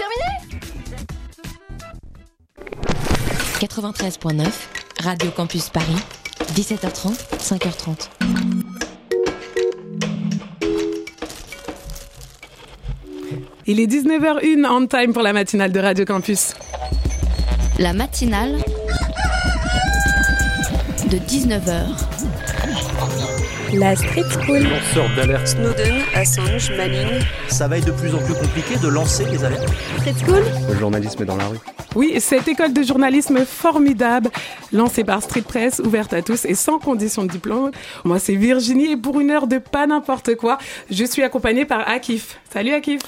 terminé? 93.9, Radio Campus Paris, 17h30, 5h30. Il est 19h01 on time pour la matinale de Radio Campus. La matinale de 19h. La Street School. Lanceur d'alerte. Snowden, Assange, Manning. Ça va être de plus en plus compliqué de lancer des alertes. Street School. Le journalisme est dans la rue. Oui, cette école de journalisme formidable, lancée par Street Press, ouverte à tous et sans condition de diplôme. Moi, c'est Virginie et pour une heure de pas n'importe quoi, je suis accompagnée par Akif. Salut Akif.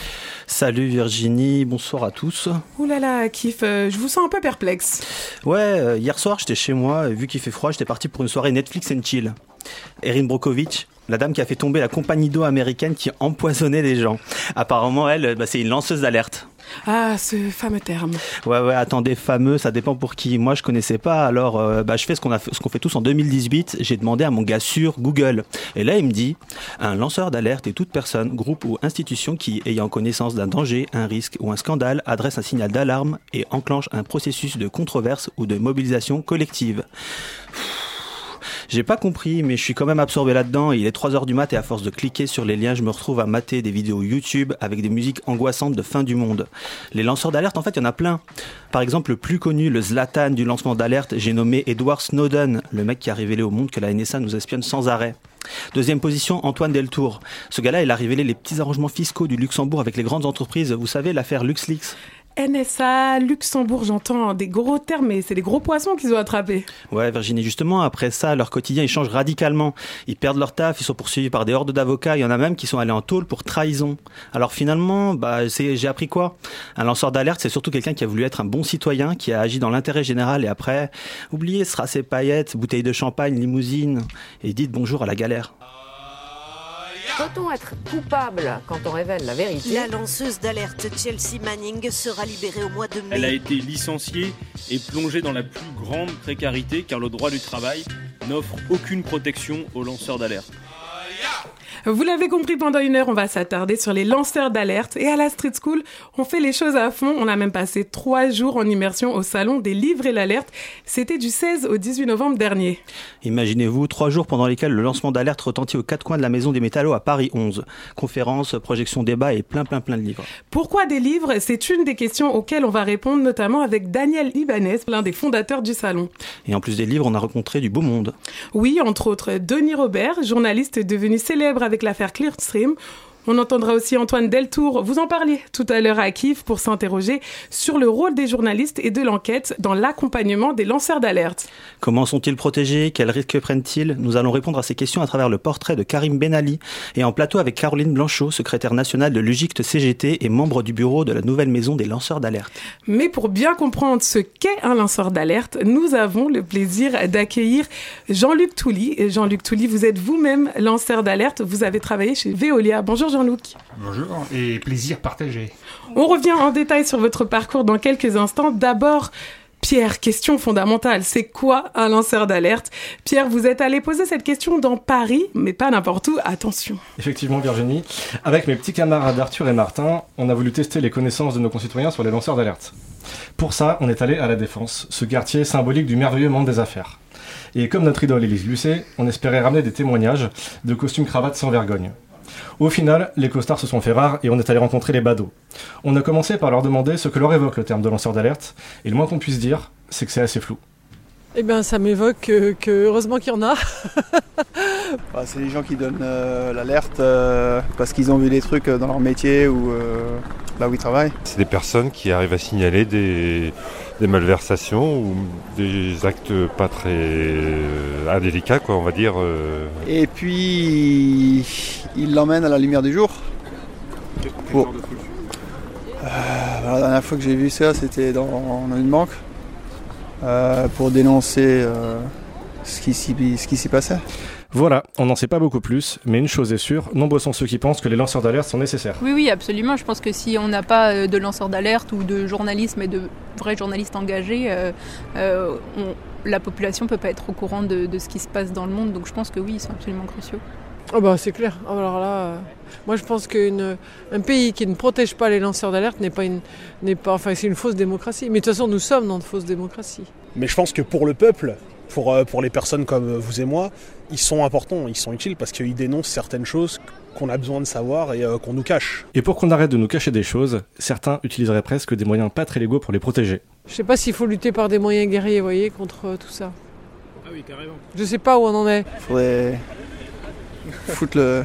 Salut Virginie, bonsoir à tous. Ouh là là, Akif, euh, je vous sens un peu perplexe. Ouais, euh, hier soir j'étais chez moi, et vu qu'il fait froid, j'étais parti pour une soirée Netflix and chill. Erin Brokovich, la dame qui a fait tomber la compagnie d'eau américaine qui empoisonnait les gens. Apparemment, elle, bah, c'est une lanceuse d'alerte. Ah, ce fameux terme. Ouais, ouais, attendez, fameux, ça dépend pour qui. Moi, je connaissais pas, alors euh, bah, je fais ce qu'on a fait- ce qu'on fait tous en 2018. J'ai demandé à mon gars sur Google. Et là, il me dit un lanceur d'alerte est toute personne, groupe ou institution qui, ayant connaissance d'un danger, un risque ou un scandale, adresse un signal d'alarme et enclenche un processus de controverse ou de mobilisation collective. J'ai pas compris, mais je suis quand même absorbé là-dedans. Il est 3 heures du mat et à force de cliquer sur les liens, je me retrouve à mater des vidéos YouTube avec des musiques angoissantes de fin du monde. Les lanceurs d'alerte, en fait, il y en a plein. Par exemple, le plus connu, le Zlatan du lancement d'alerte, j'ai nommé Edward Snowden, le mec qui a révélé au monde que la NSA nous espionne sans arrêt. Deuxième position, Antoine Deltour. Ce gars-là, il a révélé les petits arrangements fiscaux du Luxembourg avec les grandes entreprises. Vous savez, l'affaire LuxLeaks. NSA, Luxembourg, j'entends des gros termes, mais c'est des gros poissons qu'ils ont attrapés. Ouais, Virginie, justement, après ça, leur quotidien, il change radicalement. Ils perdent leur taf, ils sont poursuivis par des hordes d'avocats, il y en a même qui sont allés en tôle pour trahison. Alors finalement, bah, j'ai appris quoi? Un lanceur d'alerte, c'est surtout quelqu'un qui a voulu être un bon citoyen, qui a agi dans l'intérêt général et après, oubliez, sera ses paillettes, bouteilles de champagne, limousine, et dites bonjour à la galère. Peut-on être coupable quand on révèle la vérité La lanceuse d'alerte Chelsea Manning sera libérée au mois de Elle a mai. été licenciée et plongée dans la plus grande précarité car le droit du travail n'offre aucune protection aux lanceurs d'alerte. Vous l'avez compris, pendant une heure, on va s'attarder sur les lanceurs d'alerte. Et à la Street School, on fait les choses à fond. On a même passé trois jours en immersion au salon des livres et l'alerte. C'était du 16 au 18 novembre dernier. Imaginez-vous, trois jours pendant lesquels le lancement d'alerte retentit aux quatre coins de la Maison des Métallos à Paris 11. Conférences, projections, débats et plein plein plein de livres. Pourquoi des livres? C'est une des questions auxquelles on va répondre, notamment avec Daniel Ibanez, l'un des fondateurs du salon. Et en plus des livres, on a rencontré du beau monde. Oui, entre autres, Denis Robert, journaliste devenu célèbre avec l'affaire Clearstream. On entendra aussi Antoine Deltour, vous en parliez tout à l'heure à Kiev, pour s'interroger sur le rôle des journalistes et de l'enquête dans l'accompagnement des lanceurs d'alerte. Comment sont-ils protégés? Quels risques prennent-ils? Nous allons répondre à ces questions à travers le portrait de Karim Benali et en plateau avec Caroline Blanchot, secrétaire nationale de l'UGICT CGT et membre du bureau de la nouvelle maison des lanceurs d'alerte. Mais pour bien comprendre ce qu'est un lanceur d'alerte, nous avons le plaisir d'accueillir Jean-Luc Touly. Jean-Luc Touly, vous êtes vous-même lanceur d'alerte. Vous avez travaillé chez Veolia. Bonjour Jean-Luc. Bonjour et plaisir partagé. On revient en détail sur votre parcours dans quelques instants. D'abord, Pierre, question fondamentale, c'est quoi un lanceur d'alerte? Pierre, vous êtes allé poser cette question dans Paris, mais pas n'importe où, attention. Effectivement, Virginie, avec mes petits camarades Arthur et Martin, on a voulu tester les connaissances de nos concitoyens sur les lanceurs d'alerte. Pour ça, on est allé à La Défense, ce quartier symbolique du merveilleux monde des affaires. Et comme notre idole Élise Lucet, on espérait ramener des témoignages de costumes cravates sans vergogne. Au final, les costards se sont fait rares et on est allé rencontrer les badauds. On a commencé par leur demander ce que leur évoque le terme de lanceur d'alerte, et le moins qu'on puisse dire, c'est que c'est assez flou. Eh bien, ça m'évoque que, que heureusement qu'il y en a. Bah, c'est les gens qui donnent euh, l'alerte euh, parce qu'ils ont vu des trucs euh, dans leur métier ou euh, là où ils travaillent. C'est des personnes qui arrivent à signaler des, des malversations ou des actes pas très euh, indélicats, quoi, on va dire. euh. Et puis ils l'emmènent à la lumière du jour. Pour- Euh, la dernière fois que j'ai vu ça, c'était dans, dans une banque euh, pour dénoncer euh, ce qui s'y passait. Voilà, on n'en sait pas beaucoup plus, mais une chose est sûre, nombreux sont ceux qui pensent que les lanceurs d'alerte sont nécessaires. Oui, oui, absolument. Je pense que si on n'a pas euh, de lanceurs d'alerte ou de journalisme et de vrais journalistes engagés, euh, euh, on- la population peut pas être au courant de, de ce qui se passe dans le monde. Donc je pense que oui, ils sont absolument cruciaux. Oh bah c'est clair. Alors là, euh, moi je pense qu'un pays qui ne protège pas les lanceurs d'alerte n'est pas une, n'est pas, enfin c'est une fausse démocratie. Mais de toute façon, nous sommes dans une fausse démocratie. Mais je pense que pour le peuple, pour, euh, pour les personnes comme vous et moi, ils sont importants, ils sont utiles parce qu'ils dénoncent certaines choses qu'on a besoin de savoir et euh, qu'on nous cache. Et pour qu'on arrête de nous cacher des choses, certains utiliseraient presque des moyens pas très légaux pour les protéger. Je sais pas s'il faut lutter par des moyens guerriers, vous voyez, contre euh, tout ça. Ah oui, carrément. Je sais pas où on en est. Faudrait foutre le.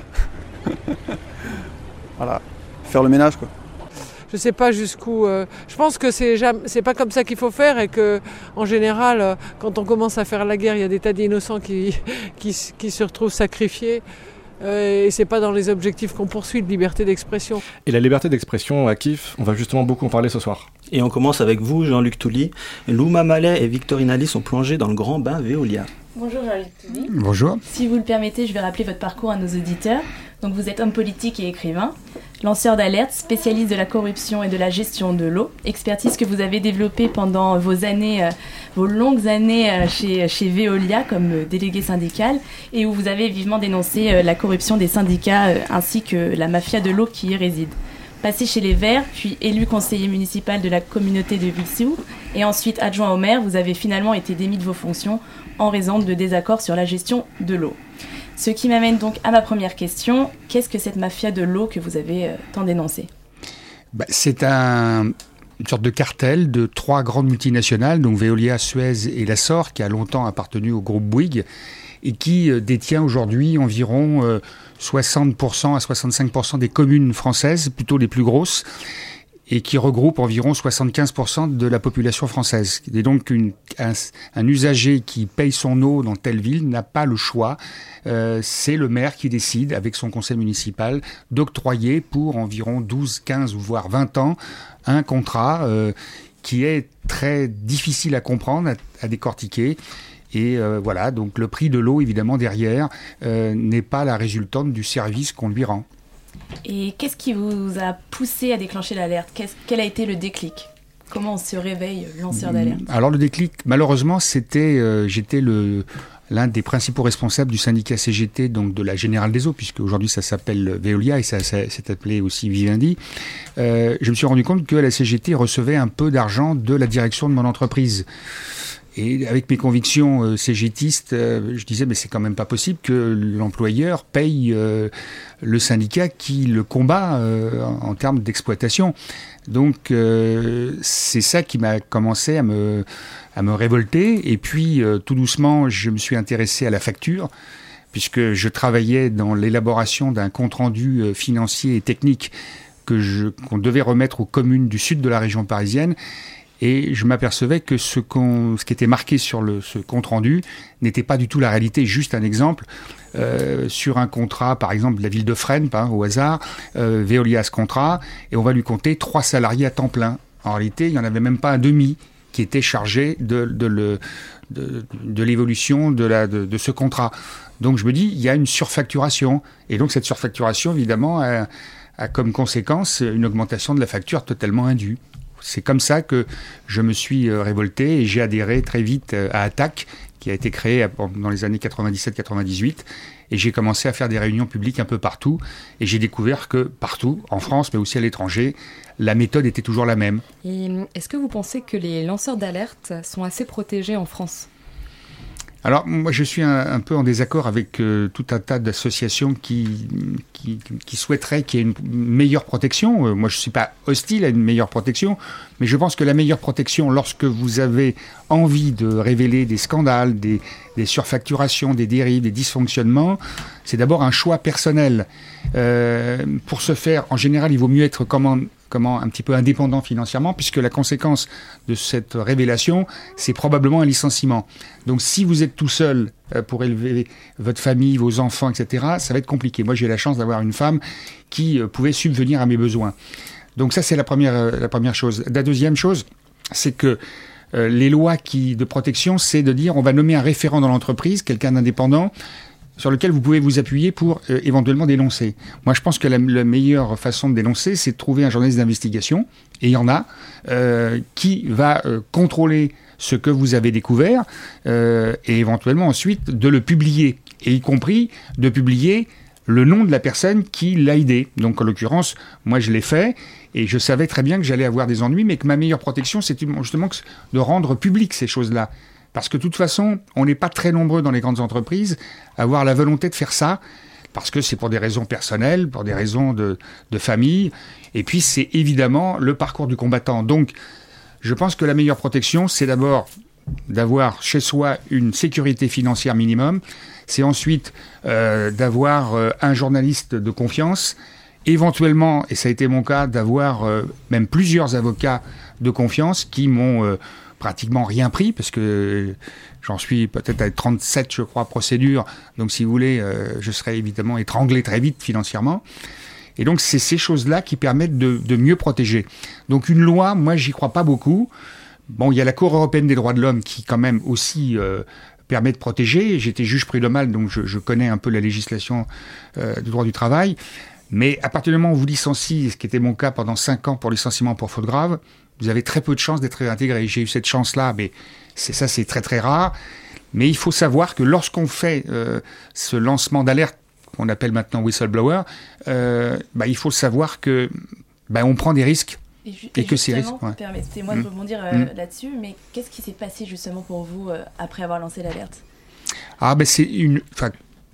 voilà. Faire le ménage, quoi. Je sais pas jusqu'où. euh, je pense que c'est jamais, c'est pas comme ça qu'il faut faire et que, en général, euh, quand on commence à faire la guerre, il y a des tas d'innocents qui, qui, qui se retrouvent sacrifiés. Euh, et c'est pas dans les objectifs qu'on poursuit de liberté d'expression. Et la liberté d'expression à Kif, on va justement beaucoup en parler ce soir. Et on commence avec vous, Jean-Luc Touly. Louma Mallet et Victorine Ali sont plongés dans le grand bain Veolia. Bonjour Jean-Luc. Bonjour. Si vous le permettez, je vais rappeler votre parcours à nos auditeurs. Donc vous êtes homme politique et écrivain, lanceur d'alerte, spécialiste de la corruption et de la gestion de l'eau, expertise que vous avez développée pendant vos années, euh, vos longues années euh, chez, chez Veolia comme euh, délégué syndical et où vous avez vivement dénoncé euh, la corruption des syndicats euh, ainsi que la mafia de l'eau qui y réside. Passé chez les Verts, puis élu conseiller municipal de la communauté de Vixou et ensuite adjoint au maire, vous avez finalement été démis de vos fonctions en raison de désaccords sur la gestion de l'eau. Ce qui m'amène donc à ma première question. Qu'est-ce que cette mafia de l'eau que vous avez euh, tant dénoncée? Bah, c'est un, une sorte de cartel de trois grandes multinationales, donc Veolia, Suez et Lassor, qui a longtemps appartenu au groupe Bouygues et qui euh, détient aujourd'hui environ euh, 60% à 65% des communes françaises, plutôt les plus grosses, et qui regroupe environ 75% de la population française. Et donc une- un, usager qui paye son eau dans telle ville n'a pas le choix. Euh, c'est le maire qui décide, avec son conseil municipal, d'octroyer pour environ 12, 15 ou voire 20 ans un contrat euh, qui est très difficile à comprendre, à, à décortiquer. Et euh, voilà, donc le prix de l'eau, évidemment, derrière, n'est pas la résultante du service qu'on lui rend. Et qu'est-ce qui vous a poussé à déclencher l'alerte Quel a été le déclic Comment on se réveille lanceur d'alerte Alors le déclic, malheureusement, c'était, euh, j'étais le l'un des principaux responsables du syndicat CGT, donc de la Générale des Eaux, puisque aujourd'hui ça s'appelle Veolia et ça, ça s'est appelé aussi Vivendi. Euh, je me suis rendu compte que la CGT recevait un peu d'argent de la direction de mon entreprise. Et avec mes convictions euh, cégétistes, euh, je disais mais c'est quand même pas possible que l'employeur paye euh, le syndicat qui le combat euh, en, termes d'exploitation. Donc c'est ça qui m'a commencé à me à me révolter. Et puis tout doucement, je me suis intéressé à la facture puisque je travaillais dans l'élaboration d'un compte rendu euh, financier et technique que qu'on devait remettre aux communes du sud de la région parisienne. Et je m'apercevais que ce, qu'on, ce qui était marqué sur le, ce compte rendu n'était pas du tout la réalité. Juste un exemple, euh, sur un contrat, par exemple, de la ville de Fresnes, au hasard, euh, Veolia a ce contrat, et on va lui compter trois salariés à temps plein. En réalité, il n'y en avait même pas un demi qui était chargé de, de, l'évolution de, de ce contrat. Donc je me dis, il y a une surfacturation. Et donc cette surfacturation, évidemment, a, a comme conséquence une augmentation de la facture totalement indue. C'est comme ça que je me suis euh, révolté et j'ai adhéré très vite euh, à Attaque, qui a été créé dans les années 97-98. Et j'ai commencé à faire des réunions publiques un peu partout. Et j'ai découvert que partout, en France, mais aussi à l'étranger, la méthode était toujours la même. Hum, est-ce que vous pensez que les lanceurs d'alerte sont assez protégés en France? Alors, moi, je suis un, peu en désaccord avec euh, tout un tas d'associations qui, qui, souhaiteraient qu'il y ait une meilleure protection. Euh, moi, je ne suis pas hostile à une meilleure protection, mais je pense que la meilleure protection, lorsque vous avez envie de révéler des scandales, des, surfacturations, des dérives, des dysfonctionnements, c'est d'abord un choix personnel. Euh, pour ce faire, en général, il vaut mieux être comment comment un petit peu indépendant financièrement, puisque la conséquence de cette révélation, c'est probablement un licenciement. Donc si vous êtes tout seul euh, pour élever votre famille, vos enfants, etc., ça va être compliqué. Moi, j'ai la chance d'avoir une femme qui euh, pouvait subvenir à mes besoins. Donc ça, c'est la première, euh, la première chose. La deuxième chose, c'est que les lois qui, de protection, c'est de dire on va nommer un référent dans l'entreprise, quelqu'un d'indépendant, sur lequel vous pouvez vous appuyer pour euh, éventuellement dénoncer. Moi, je pense que la, meilleure façon de dénoncer, c'est de trouver un journaliste d'investigation, et il y en a, euh, qui va euh, contrôler ce que vous avez découvert, et éventuellement ensuite de le publier, et y compris de publier le nom de la personne qui l'a aidé. Donc en l'occurrence, moi je l'ai fait et je savais très bien que j'allais avoir des ennuis, mais que ma meilleure protection, c'était justement de rendre public ces choses-là. Parce que de toute façon, on n'est pas très nombreux dans les grandes entreprises à avoir la volonté de faire ça, parce que c'est pour des raisons personnelles, pour des raisons de, famille, et puis c'est évidemment le parcours du combattant. Donc, je pense que la meilleure protection, c'est d'abord d'avoir chez soi une sécurité financière minimum, c'est ensuite euh, d'avoir euh, un journaliste de confiance, éventuellement, et ça a été mon cas, d'avoir euh, même plusieurs avocats de confiance qui m'ont pratiquement rien pris, parce que j'en suis peut-être à 37, je crois, procédures, donc si vous voulez, euh, je serais évidemment étranglé très vite financièrement. Et donc c'est ces choses-là qui permettent de, mieux protéger. Donc une loi, moi j'y crois pas beaucoup. Bon, il y a la Cour européenne des droits de l'homme qui quand même aussi euh, permet de protéger. J'étais juge prud'homal, donc je, je connais un peu la législation euh, du droit du travail. Mais à partir du moment où vous licenciez, ce qui était mon cas pendant 5 ans pour licenciement pour faute grave, vous avez très peu de chances d'être réintégré. J'ai eu cette chance-là, mais c'est ça, c'est très très rare. Mais il faut savoir que lorsqu'on fait euh, ce lancement d'alerte qu'on appelle maintenant whistleblower, euh, bah, il faut savoir que bah, on prend des risques Et, que ces risques. ouais. Permettez-moi de Mm. rebondir euh, Mm. là-dessus, mais qu'est-ce qui s'est passé justement pour vous euh, après avoir lancé l'alerte? Ah ben c'est une.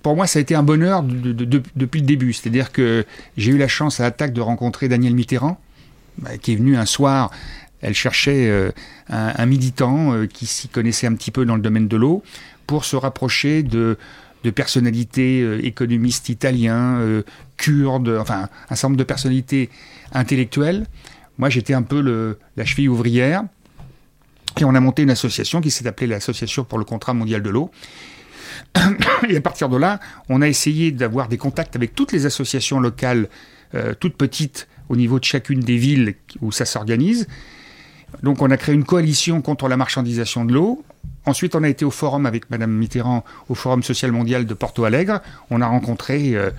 Pour moi, ça a été un bonheur de- de- de- depuis le début. C'est-à-dire que j'ai eu la chance à l'attaque de rencontrer Daniel Mitterrand, qui est venu un soir. Elle cherchait euh, un, militant euh, qui s'y connaissait un petit peu dans le domaine de l'eau pour se rapprocher de, de personnalités euh, économistes italiens, kurdes, enfin un certain nombre de personnalités intellectuelles. Moi, j'étais un peu le, la cheville ouvrière. Et on a monté une association qui s'est appelée l'Association pour le contrat mondial de l'eau. Et à partir de là, on a essayé d'avoir des contacts avec toutes les associations locales, toutes petites, au niveau de chacune des villes où ça s'organise. Donc on a créé une coalition contre la marchandisation de l'eau. Ensuite, on a été au forum avec Madame Mitterrand, au Forum social mondial de Porto Alegre. On a rencontré euh,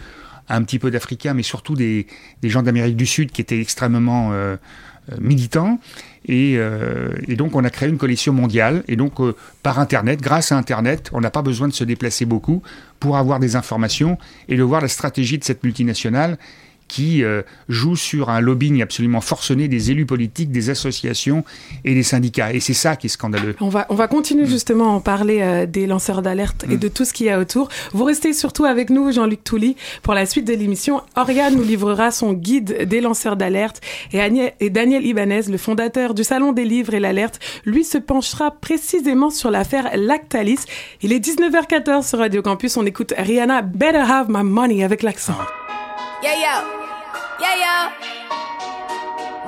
un petit peu d'Africains, mais surtout des, gens d'Amérique du Sud qui étaient extrêmement euh, euh, militants. Et, donc, on a créé une coalition mondiale. Et donc, par Internet, grâce à Internet, on n'a pas besoin de se déplacer beaucoup pour avoir des informations et de voir la stratégie de cette multinationale qui euh, joue sur un lobbying absolument forcené des élus politiques, des associations et des syndicats. Et c'est ça qui est scandaleux. On va, on va continuer justement à en parler euh, des lanceurs d'alerte et de tout ce qu'il y a autour. Vous restez surtout avec nous, Jean-Luc Touly, pour la suite de l'émission. Oriane nous livrera son guide des lanceurs d'alerte et, Agnès- et Daniel Ibanez, le fondateur du Salon des livres et l'alerte, lui se penchera précisément sur l'affaire Lactalis. Il est 19h14 sur Radio Campus. On écoute Rihanna Better Have My Money avec l'accent. Yeah, yo. Yeah, yo.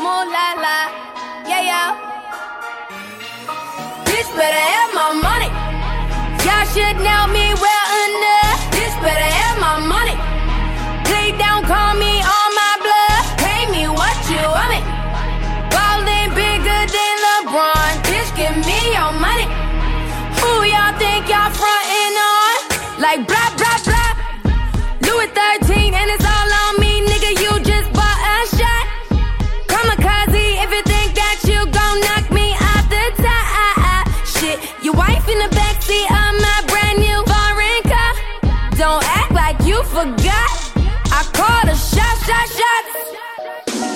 Moon la la. Yeah, yo. Bitch better have my money. Y'all should know me well enough. Bitch better have my money. Please don't call me on my blood. Pay me what you want me. Ballin' bigger than LeBron. Bitch, give me your money. Who y'all think y'all frontin' on? Like blah,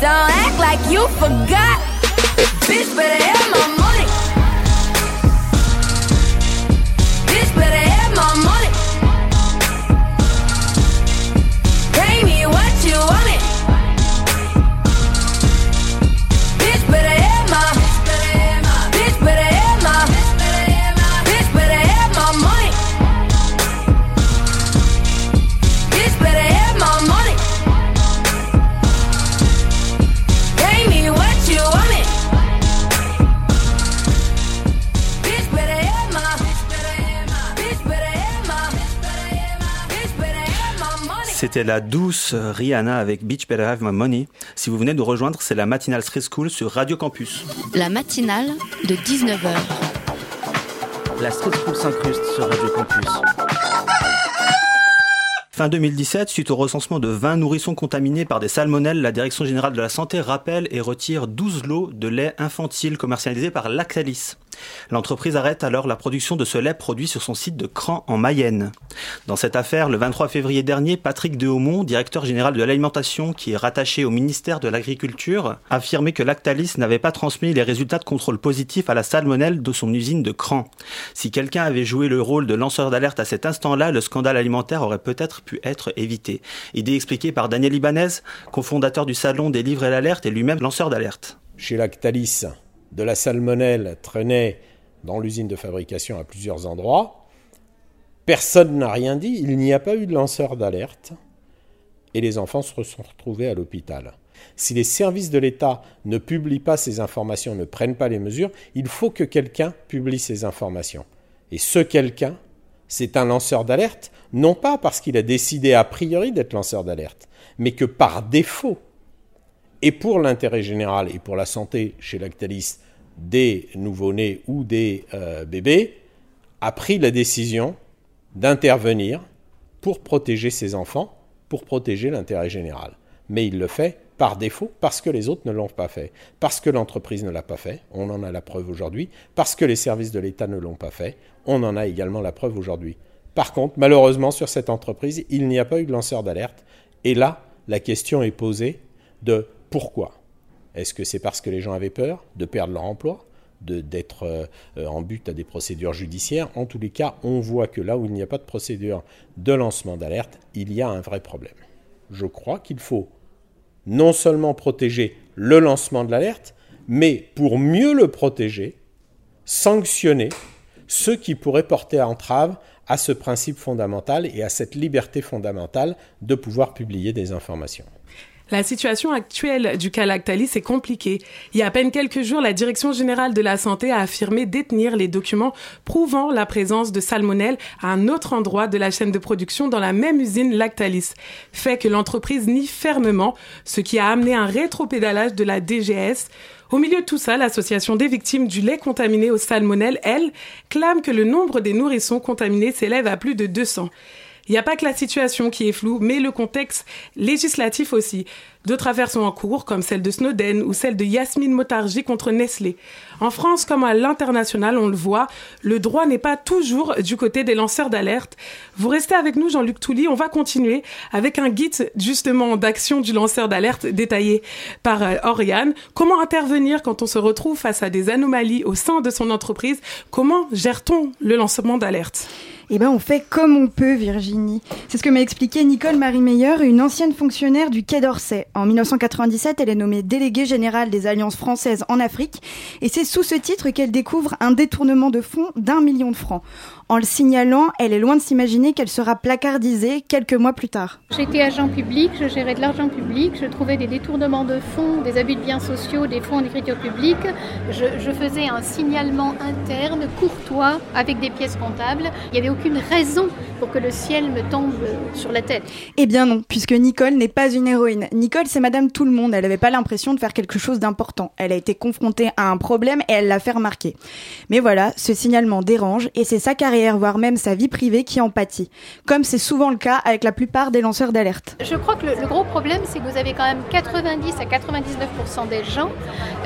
Don't act like you forgot. Bitch better have my C'était la douce Rihanna avec Beach Better Have My Money. Si vous venez de rejoindre, c'est la matinale Street School sur Radio Campus. La matinale de 19h. La Street School s'incruste sur Radio Campus. Fin 2017, suite au recensement de 20 nourrissons contaminés par des salmonelles, la Direction générale de la santé rappelle et retire 12 lots de lait infantile commercialisés par Lactalis. L'entreprise arrête alors la production de ce lait produit sur son site de Cran en Mayenne. Dans cette affaire, le 23 février dernier, Patrick Dehaumont, directeur général de l'alimentation qui est rattaché au ministère de l'Agriculture, affirmait que Lactalis n'avait pas transmis les résultats de contrôle positifs à la salmonelle de son usine de Cran. Si quelqu'un avait joué le rôle de lanceur d'alerte à cet instant-là, le scandale alimentaire aurait peut-être pu être évité. Idée expliquée par Daniel Ibanez, cofondateur du salon des livres et l'alerte et lui-même lanceur d'alerte. Chez Lactalis, de la salmonelle traînait dans l'usine de fabrication à plusieurs endroits. Personne n'a rien dit, il n'y a pas eu de lanceur d'alerte et les enfants se sont retrouvés à l'hôpital. Si les services de l'État ne publient pas ces informations, ne prennent pas les mesures, il faut que quelqu'un publie ces informations. Et ce quelqu'un, c'est un lanceur d'alerte, non pas parce qu'il a décidé a priori d'être lanceur d'alerte, mais que par défaut, et pour l'intérêt général et pour la santé chez Lactalis des nouveau-nés ou des euh, bébés, a pris la décision d'intervenir pour protéger ses enfants, pour protéger l'intérêt général. Mais il le fait par défaut parce que les autres ne l'ont pas fait, parce que l'entreprise ne l'a pas fait, on en a la preuve aujourd'hui, parce que les services de l'État ne l'ont pas fait, on en a également la preuve aujourd'hui. Par contre, malheureusement, sur cette entreprise, il n'y a pas eu de lanceur d'alerte, et là, la question est posée de pourquoi? Est-ce que c'est parce que les gens avaient peur de perdre leur emploi d'être euh, en but à des procédures judiciaires? En tous les cas, on voit que là où il n'y a pas de procédure de lancement d'alerte, il y a un vrai problème. Je crois qu'il faut non seulement protéger le lancement de l'alerte, mais pour mieux le protéger, sanctionner ceux qui pourraient porter entrave à ce principe fondamental et à cette liberté fondamentale de pouvoir publier des informations. La situation actuelle du cas Lactalis est compliquée. Il y a à peine quelques jours, la Direction générale de la santé a affirmé détenir les documents prouvant la présence de salmonelle à un autre endroit de la chaîne de production dans la même usine Lactalis. Fait que l'entreprise nie fermement, ce qui a amené un rétropédalage de la DGS. Au milieu de tout ça, l'association des victimes du lait contaminé au salmonelle, elle, clame que le nombre des nourrissons contaminés s'élève à plus de 200. Il n'y a pas que la situation qui est floue, mais le contexte législatif aussi. D'autres affaires sont en cours, comme celle de Snowden ou celle de Yasmine Motarji contre Nestlé. En France comme à l'international, on le voit, le droit n'est pas toujours du côté des lanceurs d'alerte. Vous restez avec nous, Jean-Luc Touly. On va continuer avec un guide justement d'action du lanceur d'alerte détaillé par euh, Oriane. Comment intervenir quand on se retrouve face à des anomalies au sein de son entreprise? Comment gère-t-on le lancement d'alerte? Eh ben, on fait comme on peut, Virginie. C'est ce que m'a expliqué Nicole Marie Meyer, une ancienne fonctionnaire du Quai d'Orsay. En 1997, elle est nommée déléguée générale des alliances françaises en Afrique, et c'est sous ce titre qu'elle découvre un détournement de fonds d'un million de francs. En le signalant, elle est loin de s'imaginer qu'elle sera placardisée quelques mois plus tard. J'étais agent public, je gérais de l'argent public, je trouvais des détournements de fonds, des abus de biens sociaux, des fonds en écriture publique. Je, je faisais un signalement interne, courtois, avec des pièces comptables. Il n'y avait aucune raison pour que le ciel me tombe sur la tête. Eh bien non, puisque Nicole n'est pas une héroïne. Nicole, c'est Madame Tout le Monde. Elle n'avait pas l'impression de faire quelque chose d'important. Elle a été confrontée à un problème et elle l'a fait remarquer. Mais voilà, ce signalement dérange et c'est ça qu'a carrière, voire même sa vie privée qui en pâtit, comme c'est souvent le cas avec la plupart des lanceurs d'alerte. Je crois que le, gros problème, c'est que vous avez quand même 90 à 99% des gens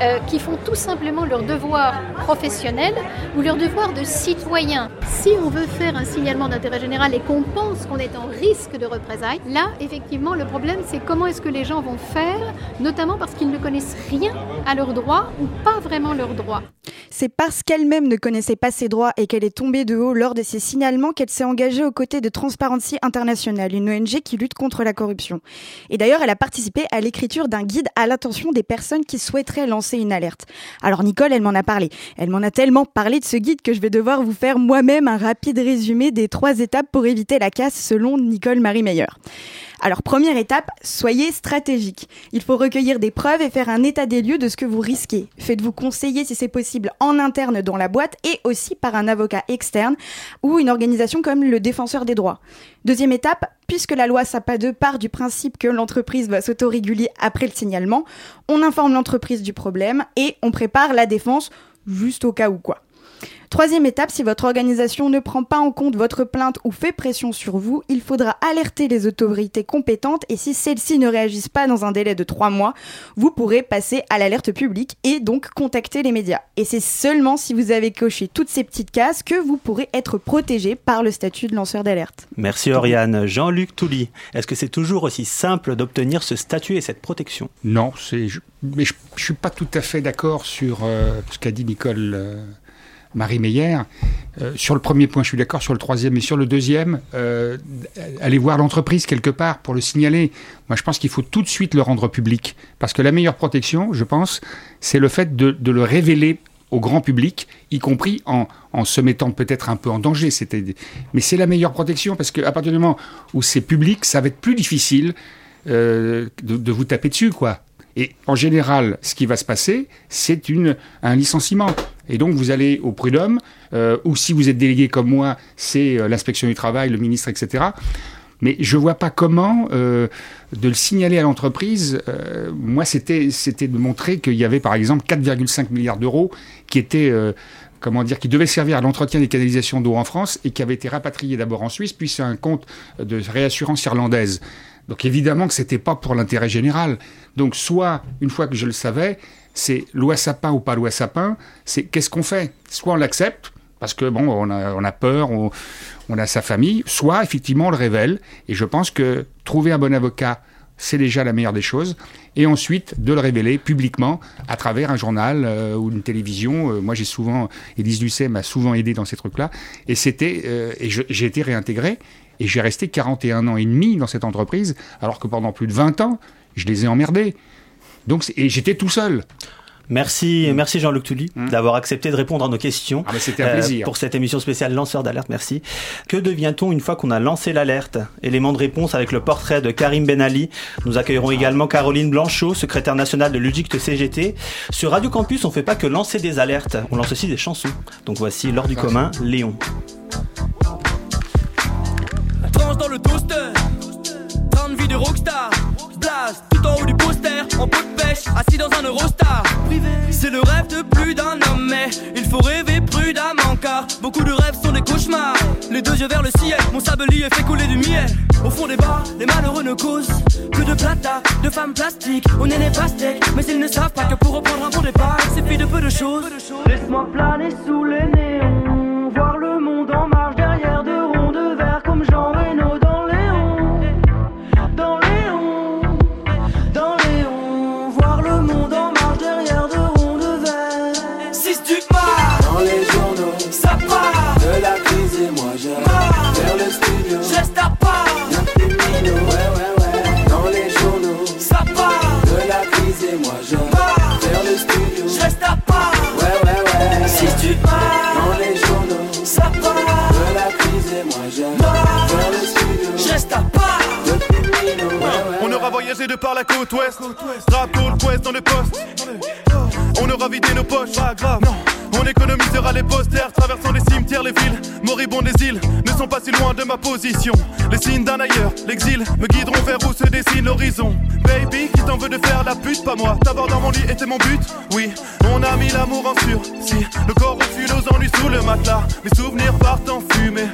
euh, qui font tout simplement leur devoir professionnel ou leur devoir de citoyen. Si on veut faire un signalement d'intérêt général et qu'on pense qu'on est en risque de représailles, là, effectivement, le problème, c'est comment est-ce que les gens vont faire, notamment parce qu'ils ne connaissent rien à leurs droits ou pas vraiment leurs droits. C'est parce qu'elle-même ne connaissait pas ses droits et qu'elle est tombée de haut lors de ses signalements qu'elle s'est engagée aux côtés de Transparency International, une ONG qui lutte contre la corruption. Et d'ailleurs, elle a participé à l'écriture d'un guide à l'attention des personnes qui souhaiteraient lancer une alerte. Alors Nicole, elle m'en a parlé. Elle m'en a tellement parlé de ce guide que je vais devoir vous faire moi-même un rapide résumé des trois étapes pour éviter la casse selon Nicole Marie Meyer. Alors première étape, soyez stratégique. Il faut recueillir des preuves et faire un état des lieux de ce que vous risquez. Faites-vous conseiller si c'est possible en interne dans la boîte et aussi par un avocat externe ou une organisation comme le défenseur des droits. Deuxième étape, puisque la loi SAPA 2 part du principe que l'entreprise va s'autoréguler après le signalement, on informe l'entreprise du problème et on prépare la défense juste au cas où quoi. Troisième étape, si votre organisation ne prend pas en compte votre plainte ou fait pression sur vous, il faudra alerter les autorités compétentes et si celles-ci ne réagissent pas dans un délai de trois mois, vous pourrez passer à l'alerte publique et donc contacter les médias. Et c'est seulement si vous avez coché toutes ces petites cases que vous pourrez être protégé par le statut de lanceur d'alerte. Merci Oriane. Jean-Luc Touly, est-ce que c'est toujours aussi simple d'obtenir ce statut et cette protection? Non, c'est, je, mais je ne suis pas tout à fait d'accord sur euh, ce qu'a dit Nicole. euh, Marie Meyer. Euh, sur le premier point, je suis d'accord. Sur le troisième et sur le deuxième, euh, aller voir l'entreprise quelque part pour le signaler. Moi, je pense qu'il faut tout de suite le rendre public. Parce que la meilleure protection, je pense, c'est le fait de, de le révéler au grand public, y compris en, en se mettant peut-être un peu en danger. Mais c'est la meilleure protection parce qu'à partir du moment où c'est public, ça va être plus difficile euh, de, de vous taper dessus, quoi. Et en général, ce qui va se passer, c'est un licenciement. Et donc vous allez au prud'homme, euh, ou si vous êtes délégué comme moi, c'est euh, l'inspection du travail, le ministre, etc. Mais je vois pas comment euh, de le signaler à l'entreprise. euh, moi, c'était c'était de montrer qu'il y avait par exemple 4,5 milliards d'euros qui étaient euh, comment dire, qui devaient servir à l'entretien des canalisations d'eau en France et qui avaient été rapatriés d'abord en Suisse, puis c'est un compte de réassurance irlandaise. Donc évidemment que c'était pas pour l'intérêt général. Donc soit une fois que je le savais, c'est loi sapin ou pas loi sapin, c'est qu'est-ce qu'on fait? Soit on l'accepte parce que bon, on a, peur, on, a sa famille, soit effectivement on le révèle. Et je pense que trouver un bon avocat, c'est déjà la meilleure des choses. Et ensuite, de le révéler publiquement à travers un journal euh, ou une télévision. Euh, moi, j'ai souvent, Élise Lucet m'a souvent aidé dans ces trucs-là. Et c'était, euh, et j'ai été réintégré. Et j'ai resté 41 ans et demi dans cette entreprise, alors que pendant plus de 20 ans, je les ai emmerdés. Donc, et j'étais tout seul. Merci, merci Jean-Luc Tully d'avoir accepté de répondre à nos questions. Mmh. Euh, Ah, c'était un plaisir. pour cette émission spéciale Lanceur d'alerte, merci. Que devient-on une fois qu'on a lancé l'alerte? Élément de réponse avec le portrait de Karim Ben Ali. Nous accueillerons également Caroline Blanchot, secrétaire nationale de l'UDICT CGT. Sur Radio Campus, on fait pas que lancer des alertes, on lance aussi des chansons. Donc voici L'heure du commun, Léon. Tranche dans le toaster. Train de vie de rockstar. Tout en haut du poster. En pot de pêche, assis dans un Eurostar. C'est le rêve de plus d'un homme, mais il faut rêver prudemment car beaucoup de rêves sont des cauchemars. Les deux yeux vers le ciel, mon sablier fait couler du miel. Au fond des bars, les malheureux ne causent que de plata, de femmes plastiques. On est des pastèques, mais ils ne savent pas que pour reprendre un bon départ, il suffit de peu de choses. Laisse-moi planer sous les néons, par la côte ouest, rap quest dans le poste. On aura vidé nos poches, pas grave. Non. On économisera les posters, traversant les cimetières, les villes, moribonds des deals ne sont pas si loin de ma position. Les signes d'un ailleurs, l'exil, me guideront vers où se dessine l'horizon. Baby, qui t'en veut de faire la pute, pas moi. T'avoir dans mon lit était mon but, oui. On a mis l'amour en sursis. Le corps au-dessus, nos ennuis sous le matelas. Mes souvenirs partent en fumée.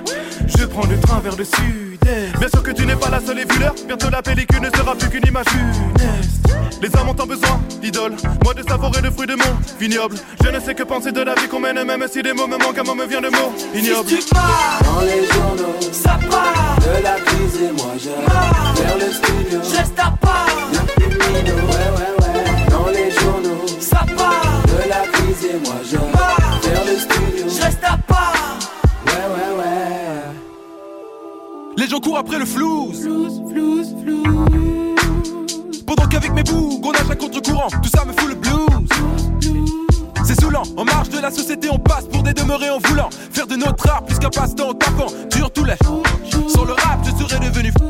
Prends le train vers le sud. Bien sûr que tu n'es pas la seule évuleur. Bientôt la pellicule ne sera plus qu'une image funeste. Les hommes ont tant besoin d'idoles. Moi de savourer le fruit de mon vignoble. Je ne sais que penser de la vie qu'on mène, même si des mots me manquent, un mot me vient de mots ignoble. Si tu pars dans les journaux, ça part de la crise et moi je pars vers le studio. Je reste à part. Le ouais ouais ouais. Dans les journaux, ça part de la crise et moi je Les gens courent après le flouze. Pendant qu'avec mes bougs, on nage à contre-courant, tout ça me fout le blues. C'est saoulant, en marge de la société, on passe pour des demeurés en voulant faire de notre art plus qu'un passe-temps en tapant dur tous les Sans le rap, je serais devenu fou.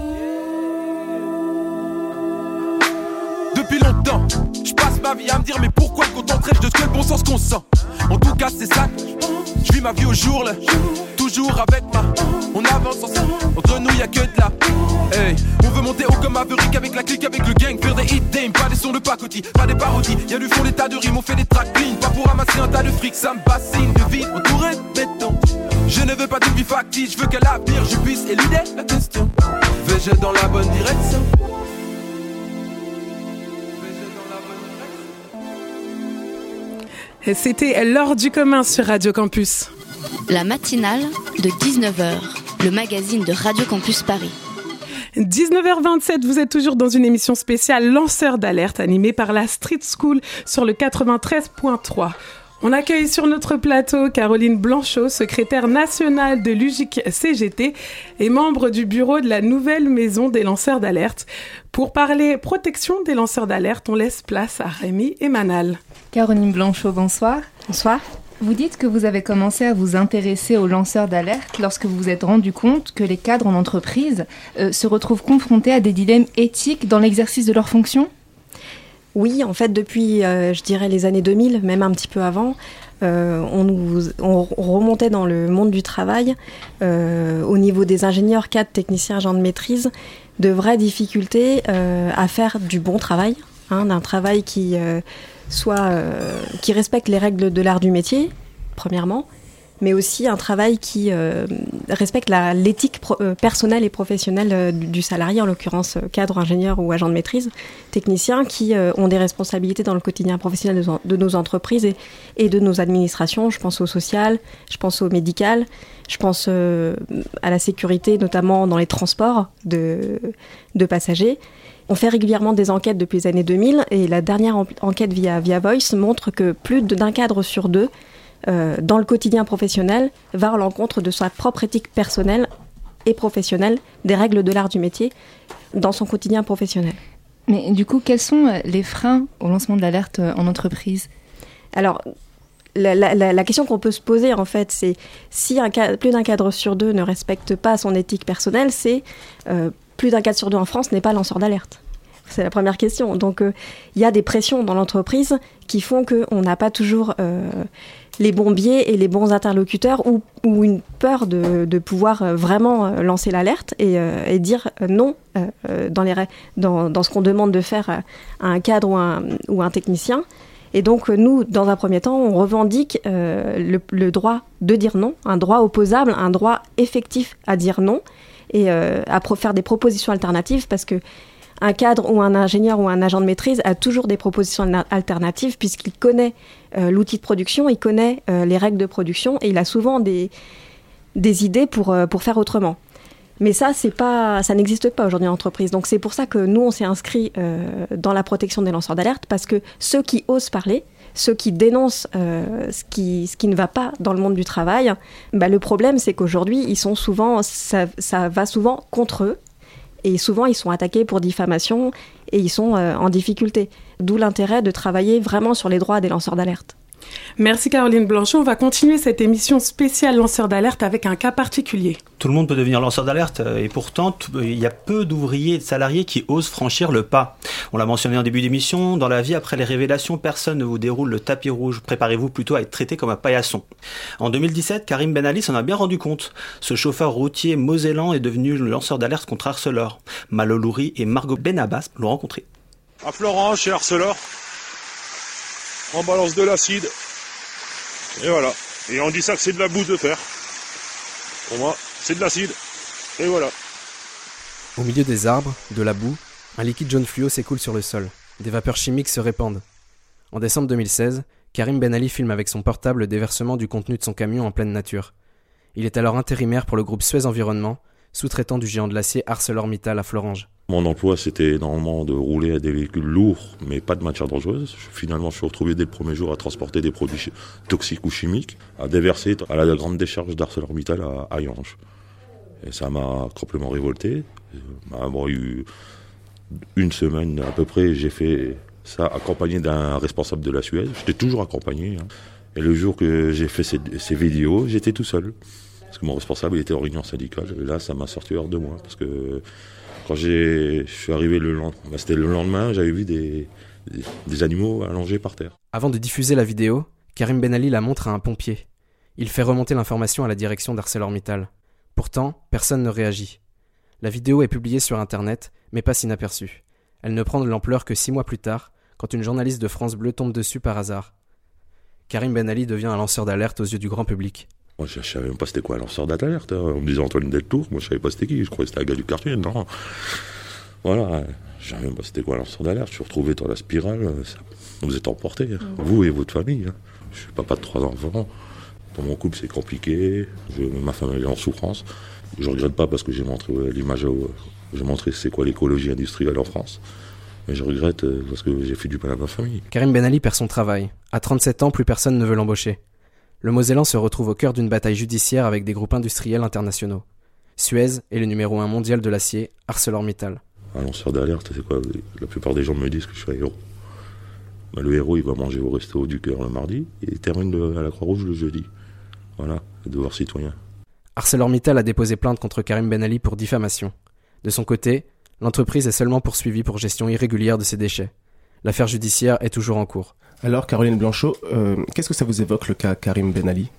Depuis longtemps, je passe ma vie à me dire mais pourquoi me contenterais-je de ce que le bon sens qu'on sent? En tout cas, c'est ça. que Je vis ma vie au jour le toujours avec ma. On avance ensemble, entre nous y a que de la. Hey, on veut monter haut comme Maverick avec la clique, avec le gang, faire des hit pas des sons de pacotille, pas des parodies. Y'a du fond des tas de rimes, on fait des tracks pas pour ramasser un tas de fric, ça me bassine de vie entouré de béton. Je ne veux pas d'une vie factice, je veux qu'à l'avenir je puisse éluder la question. Vais-je dans la bonne direction? C'était l'heure du commun sur Radio Campus. La matinale de 19h, le magazine de Radio Campus Paris. 19h27, vous êtes toujours dans une émission spéciale Lanceur d'alerte animée par la Street School sur le 93.3. On accueille sur notre plateau Caroline Blanchot, secrétaire nationale de l'UGIC CGT et membre du bureau de la nouvelle maison des lanceurs d'alerte. Pour parler protection des lanceurs d'alerte, on laisse place à Rémi et Manal. Caroline Blanchot, bonsoir. Bonsoir. Vous dites que vous avez commencé à vous intéresser aux lanceurs d'alerte lorsque vous vous êtes rendu compte que les cadres en entreprise euh, se retrouvent confrontés à des dilemmes éthiques dans l'exercice de leurs fonctions? Oui, en fait, depuis, euh, je dirais, les années 2000, même un petit peu avant, euh, on, nous, on remontait dans le monde du travail, au niveau des ingénieurs, cadres, techniciens, agents de maîtrise, de vraies difficultés à faire du bon travail, hein, d'un travail qui soit euh, qui respecte les règles de l'art du métier, premièrement, mais aussi un travail qui euh, respecte l'éthique euh, personnelle et professionnelle du, salarié, en l'occurrence cadre, ingénieur ou agent de maîtrise, techniciens qui ont des responsabilités dans le quotidien professionnel de, nos entreprises et, de nos administrations. Je pense au social, je pense au médical, je pense à la sécurité, notamment dans les transports de passagers. On fait régulièrement des enquêtes depuis les années 2000 et la dernière en- enquête via, via Voice montre que plus d'un cadre sur deux euh, dans le quotidien professionnel va à l'encontre de sa propre éthique personnelle et professionnelle, des règles de l'art du métier dans son quotidien professionnel. Mais du coup, quels sont euh, les freins au lancement de l'alerte euh, en entreprise? Alors, la, la- la- la question qu'on peut se poser, en fait, c'est si un plus d'un cadre sur deux ne respecte pas son éthique personnelle, c'est euh, plus d'un cadre sur deux en France n'est pas lanceur d'alerte. C'est la première question. Donc, euh, il y a des pressions dans l'entreprise qui font qu'on n'a pas toujours euh, les bons biais et les bons interlocuteurs ou, une peur de, pouvoir euh, vraiment lancer l'alerte et, dire non dans, ce qu'on demande de faire à, un cadre ou un, un technicien. Et donc, nous, dans un premier temps, on revendique le droit de dire non, un droit opposable, un droit effectif à dire non et euh, à faire des propositions alternatives parce que un cadre ou un ingénieur ou un agent de maîtrise a toujours des propositions alternatives puisqu'il connaît euh, l'outil de production, il connaît euh, les règles de production et il a souvent des, des idées pour, pour faire autrement. Mais ça, pas, ça n'existe pas aujourd'hui en entreprise. Donc c'est pour ça que nous, on s'est inscrit dans la protection des lanceurs d'alerte parce que ceux qui osent parler, ceux qui dénoncent euh, ce, qui, ne va pas dans le monde du travail, bah, le problème, c'est qu'aujourd'hui, ils sont souvent, ça, ça va souvent contre eux. Et souvent, ils sont attaqués pour diffamation et ils sont euh, en difficulté. D'où l'intérêt de travailler vraiment sur les droits des lanceurs d'alerte. Merci Caroline Blanchot. On va continuer cette émission spéciale lanceur d'alerte avec un cas particulier. Tout le monde peut devenir lanceur d'alerte euh, et pourtant t- il y a peu d'ouvriers et de salariés qui osent franchir le pas. On l'a mentionné en début d'émission, dans la vie après les révélations, personne ne vous déroule le tapis rouge. Préparez-vous plutôt à être traité comme un paillasson. En 2017, Karim Ben Ali s'en a bien rendu compte. Ce chauffeur routier mosellan est devenu le lanceur d'alerte contre Arcelor. Malo Louri et Margot Benabas l'ont rencontré. À Florence, chez Arcelor, on balance de l'acide. Et voilà. Et on dit ça que c'est de la boue de fer. Pour moi, c'est de l'acide. Et voilà. Au milieu des arbres, de la boue, un liquide jaune fluo s'écoule sur le sol. Des vapeurs chimiques se répandent. En décembre 2016, Karim Ben Ali filme avec son portable le déversement du contenu de son camion en pleine nature. Il est alors intérimaire pour le groupe Suez Environnement, sous-traitant du géant de l'acier ArcelorMittal à Florange. Mon emploi, c'était normalement de rouler à des véhicules lourds, mais pas de matière dangereuse. Finalement, je suis retrouvé dès le premier jour à transporter des produits toxiques ou chimiques, à déverser à la grande décharge d'ArcelorMittal à Hayange. Et ça m'a complètement révolté. Euh, Bon, il y a eu une semaine à peu près, j'ai fait ça accompagné d'un responsable de la Suez. J'étais toujours accompagné. hein. Et le jour que j'ai fait ces, ces vidéos, j'étais tout seul. Parce que mon responsable il était en réunion syndicale. Et là, ça m'a sorti hors de moi. Parce que quand je suis arrivé le lendemain, c'était le lendemain, j'avais vu des animaux allongés par terre. Avant de diffuser la vidéo, Karim Ben Ali la montre à un pompier. Il fait remonter l'information à la direction d'ArcelorMittal. Pourtant, personne ne réagit. La vidéo est publiée sur Internet, mais passe inaperçue. Elle ne prend de l'ampleur que six mois plus tard, quand une journaliste de France Bleu tombe dessus par hasard. Karim Ben Ali devient un lanceur d'alerte aux yeux du grand public. Moi, je, savais même pas c'était quoi un lanceur d'alerte. hein. On me disait Antoine Deltour, moi je savais pas c'était qui. Je croyais que c'était un gars du quartier. Non. Voilà, je savais même pas c'était quoi un lanceur d'alerte. Je suis retrouvé dans la spirale. euh, ça- Vous êtes emporté, hein. vous et votre famille. hein. Je suis papa de trois enfants. Dans mon couple, c'est compliqué. Je- ma femme elle est en souffrance. Je regrette pas parce que j'ai montré l'image. J'ai montré c'est quoi l'écologie industrielle en France. Mais je regrette euh, parce que j'ai fait du mal à ma famille. Karim Ben Ali perd son travail. À 37 ans, plus personne ne veut l'embaucher. Le Mosellan se retrouve au cœur d'une bataille judiciaire avec des groupes industriels internationaux. Suez est le numéro un mondial de l'acier, ArcelorMittal. Un lanceur d'alerte, c'est quoi? La plupart des gens me disent que je suis un héros. Bah, le héros, il va manger au resto du cœur le mardi et il termine le- à la Croix-Rouge le jeudi. Voilà, le devoir citoyen. ArcelorMittal a déposé plainte contre Karim Ben Ali pour diffamation. De son côté, l'entreprise est seulement poursuivie pour gestion irrégulière de ses déchets. L'affaire judiciaire est toujours en cours. Alors, Caroline Blanchot, euh, qu'est-ce que ça vous évoque le cas Karim Ben Ali?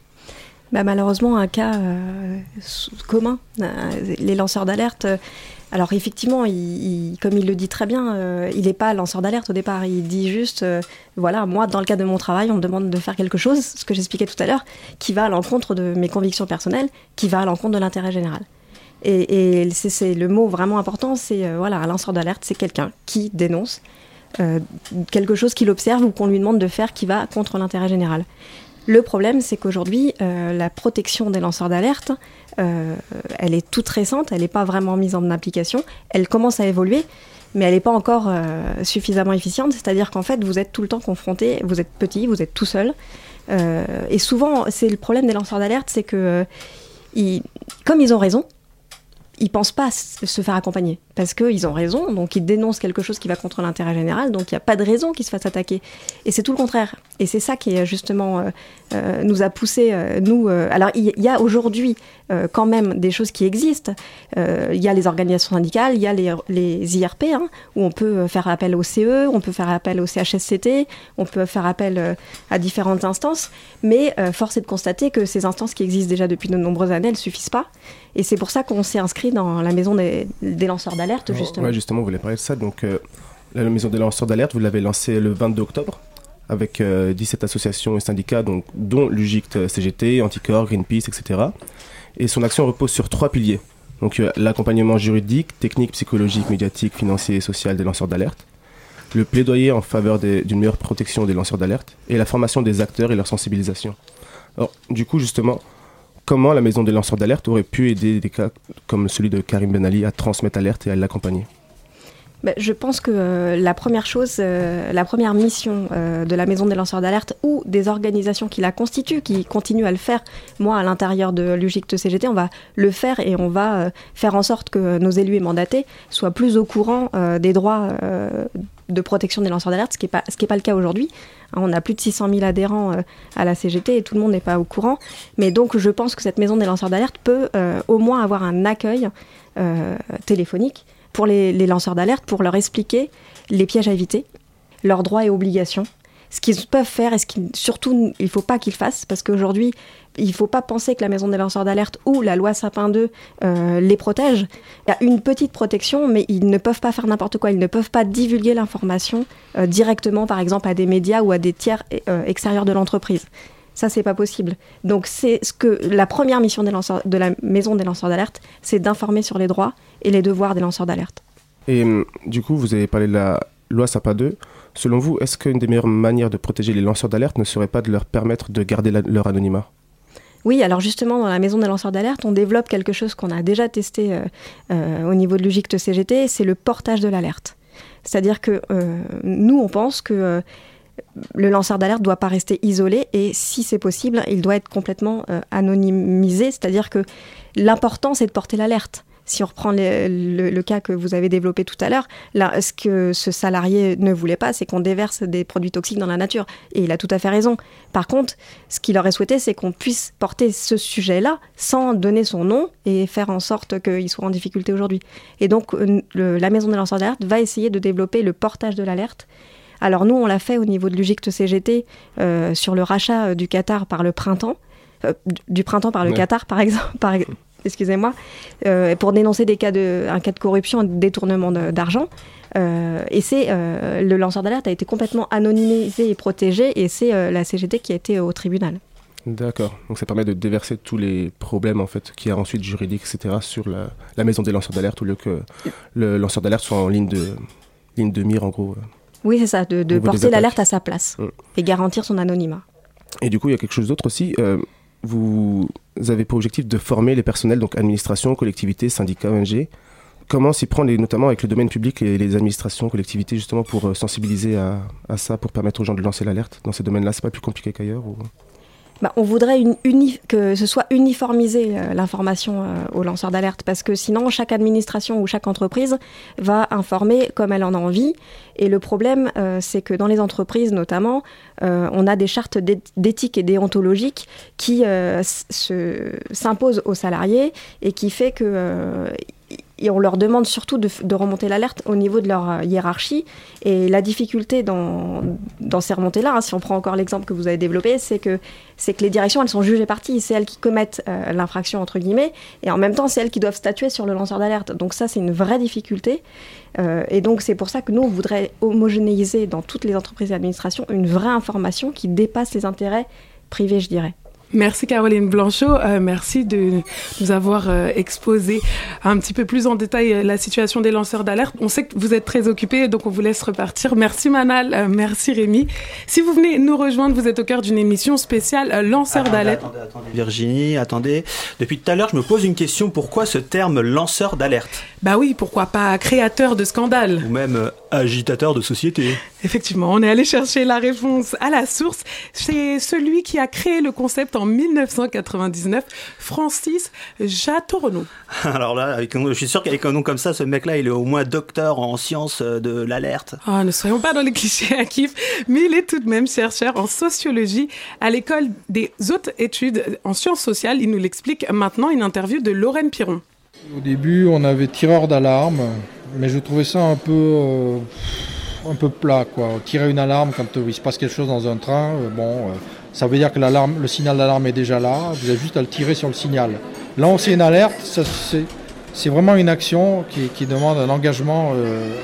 Bah, malheureusement, un cas euh, commun. Euh, les lanceurs d'alerte. alors effectivement, comme il le dit très bien, il n'est pas lanceur d'alerte au départ. Il dit juste, voilà, moi, dans le cadre de mon travail, on me demande de faire quelque chose, ce que j'expliquais tout à l'heure, qui va à l'encontre de mes convictions personnelles, qui va à l'encontre de l'intérêt général. Et, c'est, le mot vraiment important, c'est voilà, un lanceur d'alerte, c'est quelqu'un qui dénonce quelque chose qu'il observe ou qu'on lui demande de faire qui va contre l'intérêt général. Le problème, c'est qu'aujourd'hui, euh, la protection des lanceurs d'alerte, euh, elle est toute récente, elle n'est pas vraiment mise en application, elle commence à évoluer, mais elle n'est pas encore euh, suffisamment efficiente, c'est-à-dire qu'en fait, vous êtes tout le temps confronté, vous êtes petit, vous êtes tout seul, euh, et souvent, c'est le problème des lanceurs d'alerte, c'est que, euh, comme ils ont raison, ils pensent pas se faire accompagner parce qu'ils ont raison, donc ils dénoncent quelque chose qui va contre l'intérêt général, donc il n'y a pas de raison qu'ils se fassent attaquer. Et c'est tout le contraire. Et c'est ça qui est justement euh, euh, nous a poussé euh, nous. euh, alors il y, a aujourd'hui euh, quand même des choses qui existent. Euh, Il y a les organisations syndicales, il y a les, IRP hein, où on peut faire appel au CE, on peut faire appel au CHSCT, on peut faire appel euh, à différentes instances. Mais euh, force est de constater que ces instances qui existent déjà depuis de nombreuses années, elles suffisent pas. Et c'est pour ça qu'on s'est inscrit dans la maison des lanceurs d'alerte, justement. Ouais, justement, vous voulez parler de ça. Donc, euh, la maison des lanceurs d'alerte, vous l'avez lancée le 22 octobre avec euh, 17 associations et syndicats, donc, dont l'UGICT CGT, Anticor, Greenpeace, etc. Et son action repose sur trois piliers. Donc, euh, l'accompagnement juridique, technique, psychologique, médiatique, financier et social des lanceurs d'alerte, le plaidoyer en faveur d'une meilleure protection des lanceurs d'alerte et la formation des acteurs et leur sensibilisation. Alors, du coup, justement, comment la maison des lanceurs d'alerte aurait pu aider des cas comme celui de Karim Ben Ali à transmettre alerte et à l'accompagner Ben, je pense que euh, la première chose, euh, la première mission euh, de la Maison des lanceurs d'alerte ou des organisations qui la constituent, qui continuent à le faire, moi à l'intérieur de l'UGICT CGT, on va le faire et on va faire en sorte que nos élus et mandatés soient plus au courant des droits de protection des lanceurs d'alerte, ce qui n'est pas, pas le cas aujourd'hui. Hein, On a plus de 600 000 adhérents à la CGT et tout le monde n'est pas au courant. Mais donc je pense que cette Maison des lanceurs d'alerte peut au moins avoir un accueil téléphonique pour les, lanceurs d'alerte, pour leur expliquer les pièges à éviter, leurs droits et obligations, ce qu'ils peuvent faire et ce qui surtout il ne faut pas qu'ils fassent parce qu'aujourd'hui il ne faut pas penser que la maison des lanceurs d'alerte ou la loi Sapin 2 euh, les protège. Il y a une petite protection, mais ils ne peuvent pas faire n'importe quoi. Ils ne peuvent pas divulguer l'information euh, directement, par exemple, à des médias ou à des tiers euh, extérieurs de l'entreprise. Ça, c'est pas possible. Donc, c'est ce que la première mission des lanceurs, de la maison des lanceurs d'alerte, c'est d'informer sur les droits et les devoirs des lanceurs d'alerte. Et hum, du coup, vous avez parlé de la loi SAPA 2. Selon vous, est-ce qu'une des meilleures manières de protéger les lanceurs d'alerte ne serait pas de leur permettre de garder la- leur anonymat? Oui, alors justement, dans la maison des lanceurs d'alerte, on développe quelque chose qu'on a déjà testé euh, euh, au niveau de l'UGICT CGT, c'est le portage de l'alerte. C'est-à-dire que euh, nous, on pense que le lanceur d'alerte ne doit pas rester isolé et si c'est possible, il doit être complètement euh, anonymisé, c'est-à-dire que l'important, c'est de porter l'alerte. Si on reprend le, cas que vous avez développé tout à l'heure, là, ce que ce salarié ne voulait pas, c'est qu'on déverse des produits toxiques dans la nature. Et il a tout à fait raison. Par contre, ce qu'il aurait souhaité, c'est qu'on puisse porter ce sujet-là sans donner son nom et faire en sorte qu'il soit en difficulté aujourd'hui. Et donc, euh, la Maison des lanceurs d'alerte va essayer de développer le portage de l'alerte. Alors nous, on l'a fait au niveau de l'UGICT CGT euh, sur le rachat euh, du Qatar par le printemps, euh, du- printemps par le Ouais. Qatar, par exemple. Par, excusez-moi, euh, pour dénoncer des cas de, un cas de corruption et de détournement d'argent. Euh, et c'est euh, le lanceur d'alerte a été complètement anonymisé et protégé, et c'est la CGT qui a été au tribunal. D'accord. Donc ça permet de déverser tous les problèmes en fait qu'il y a ensuite juridiques, etc. sur la, la maison des lanceurs d'alerte au lieu que le lanceur d'alerte soit en ligne de, ligne de mire en gros. Oui, c'est ça, de, porter l'alerte à sa place Mm. et garantir son anonymat. Et du coup, il y a quelque chose d'autre aussi. euh, vous avez pour objectif de former les personnels, donc administration, collectivités, syndicats, ONG. Comment s'y prendre, et notamment avec le domaine public et les administrations, collectivités, justement, pour euh, sensibiliser à, à ça, pour permettre aux gens de lancer l'alerte dans ces domaines-là? C'est pas plus compliqué qu'ailleurs ou... Bah, on voudrait une uni- que ce soit uniformisé euh, l'information euh, aux lanceurs d'alerte parce que sinon chaque administration ou chaque entreprise va informer comme elle en a envie. Et le problème euh, c'est que dans les entreprises notamment euh, on a des chartes d'é- d'éthique et déontologique qui euh, s'imposent aux salariés et qui fait que euh, et on leur demande surtout de, remonter l'alerte au niveau de leur euh, hiérarchie. Et la difficulté dans, dans ces remontées-là, hein, si on prend encore l'exemple que vous avez développé, c'est que, c'est que les directions, elles sont jugées parties. C'est elles qui commettent euh, l'infraction, entre guillemets. Et en même temps, c'est elles qui doivent statuer sur le lanceur d'alerte. Donc ça, c'est une vraie difficulté. Euh, et donc, c'est pour ça que nous, on voudrait homogénéiser dans toutes les entreprises et administrations une vraie information qui dépasse les intérêts privés, je dirais. Merci Caroline Blanchot, Euh, merci de nous avoir euh, exposé un petit peu plus en détail euh, la situation des lanceurs d'alerte. On sait que vous êtes très occupés, donc on vous laisse repartir. Merci Manal, euh, merci Rémi. Si vous venez nous rejoindre, vous êtes au cœur d'une émission spéciale lanceurs Attendez, d'alerte. attendez, attendez, Virginie, attendez. Depuis tout à l'heure, je me pose une question. Pourquoi ce terme lanceur d'alerte? Bah oui, pourquoi pas créateur de scandale Ou même agitateur de société Effectivement, on est allé chercher la réponse à la source. C'est celui qui a créé le concept en 1999, Francis Jatourneau. Alors là, avec un- je suis sûr qu'avec un nom comme ça, ce mec-là, il est au moins docteur en sciences de l'alerte. Ah, ne soyons pas dans les clichés à kiff, mais il est tout de même chercheur en sociologie à l'école des hautes études en sciences sociales. Il nous l'explique maintenant, une interview de Lorraine Piron. Au début, on avait tireur d'alarme, mais je trouvais ça un peu, euh, un peu plat. Quoi. Tirer une alarme quand euh, il se passe quelque chose dans un train, euh, bon, ça veut dire que le signal d'alarme est déjà là, vous avez juste à le tirer sur le signal. Lancer une alerte, c'est, vraiment une action qui, qui demande un engagement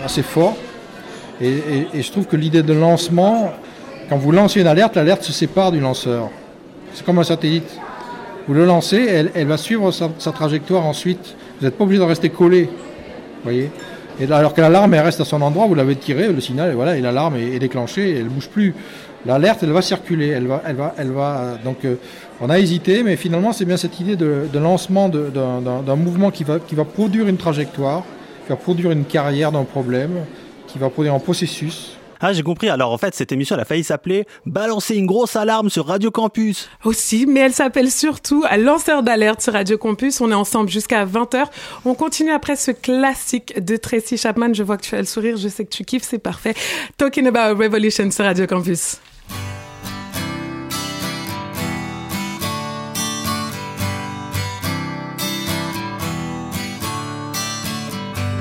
assez fort. Et, je trouve que l'idée de lancement, quand vous lancez une alerte, l'alerte se sépare du lanceur. C'est comme un satellite. Vous le lancez, elle, elle va suivre sa, sa trajectoire ensuite. Vous n'êtes pas obligé de rester collé. Voyez? Alors que l'alarme, reste à son endroit, vous l'avez tiré, le signal, voilà, l'alarme est, déclenchée, elle ne bouge plus. L'alerte, elle va circuler, elle va, elle va, elle va. Donc, euh, on a hésité, mais finalement, c'est bien cette idée de, lancement d'un mouvement qui va produire une trajectoire qui va produire une carrière d'un problème, qui va produire un processus. Ah, j'ai compris. Alors en fait, cette émission, elle a failli s'appeler Balancer une grosse alarme sur Radio Campus. Aussi, mais elle s'appelle surtout lanceur d'alerte sur Radio Campus. On est ensemble jusqu'à 20h. On continue après ce classique de Tracy Chapman. Je vois que tu as le sourire, je sais que tu kiffes, c'est parfait. Talking about Revolution sur Radio Campus.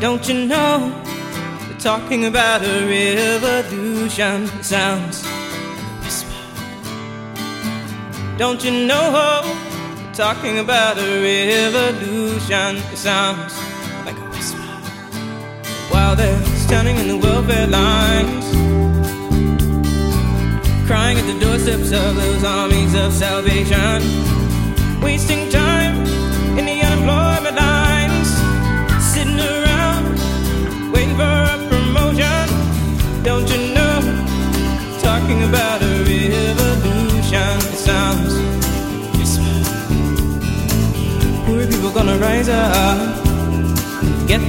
Don't you know? Talking about a revolution. Sounds whisper. Don't you know? They're talking about a revolution. Sounds like a whisper. While they're standing in the welfare lines, crying at the doorsteps of those armies of salvation, wasting time in the unemployment lines, sitting around waiting for a